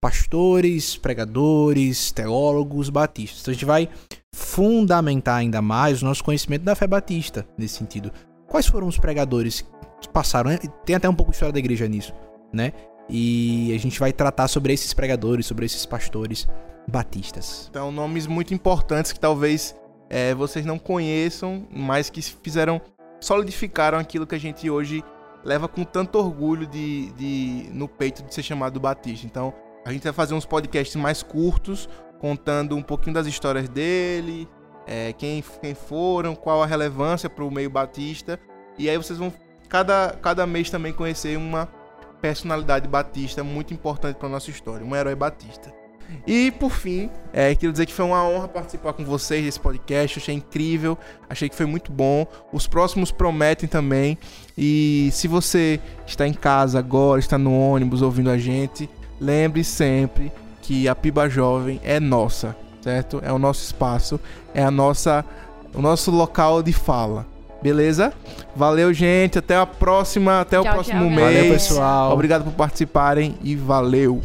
pastores, pregadores, teólogos batistas. Então a gente vai fundamentar ainda mais o nosso conhecimento da fé batista nesse sentido. Quais foram os pregadores que passaram? Tem até um pouco de história da igreja nisso, né? E a gente vai tratar sobre esses pregadores, sobre esses pastores batistas. Então, nomes muito importantes que talvez é, vocês não conheçam, mas que fizeram, solidificaram aquilo que a gente hoje leva com tanto orgulho de, de no peito de ser chamado Batista. Então, a gente vai fazer uns podcasts mais curtos, contando um pouquinho das histórias dele, é, quem, quem foram, qual a relevância para o meio batista. E aí vocês vão, cada, cada mês também, conhecer uma personalidade batista muito importante para nossa história, um herói batista. E por fim, é, quero dizer que foi uma honra participar com vocês desse podcast. Achei incrível, achei que foi muito bom. Os próximos prometem também. E se você está em casa agora, está no ônibus ouvindo a gente, lembre sempre que a Piba Jovem é nossa, certo? É o nosso espaço, é a nossa, o nosso local de fala. Beleza? Valeu, gente. Até a próxima, até tchau, o próximo tchau, mês. Valeu, pessoal. Obrigado por participarem e valeu.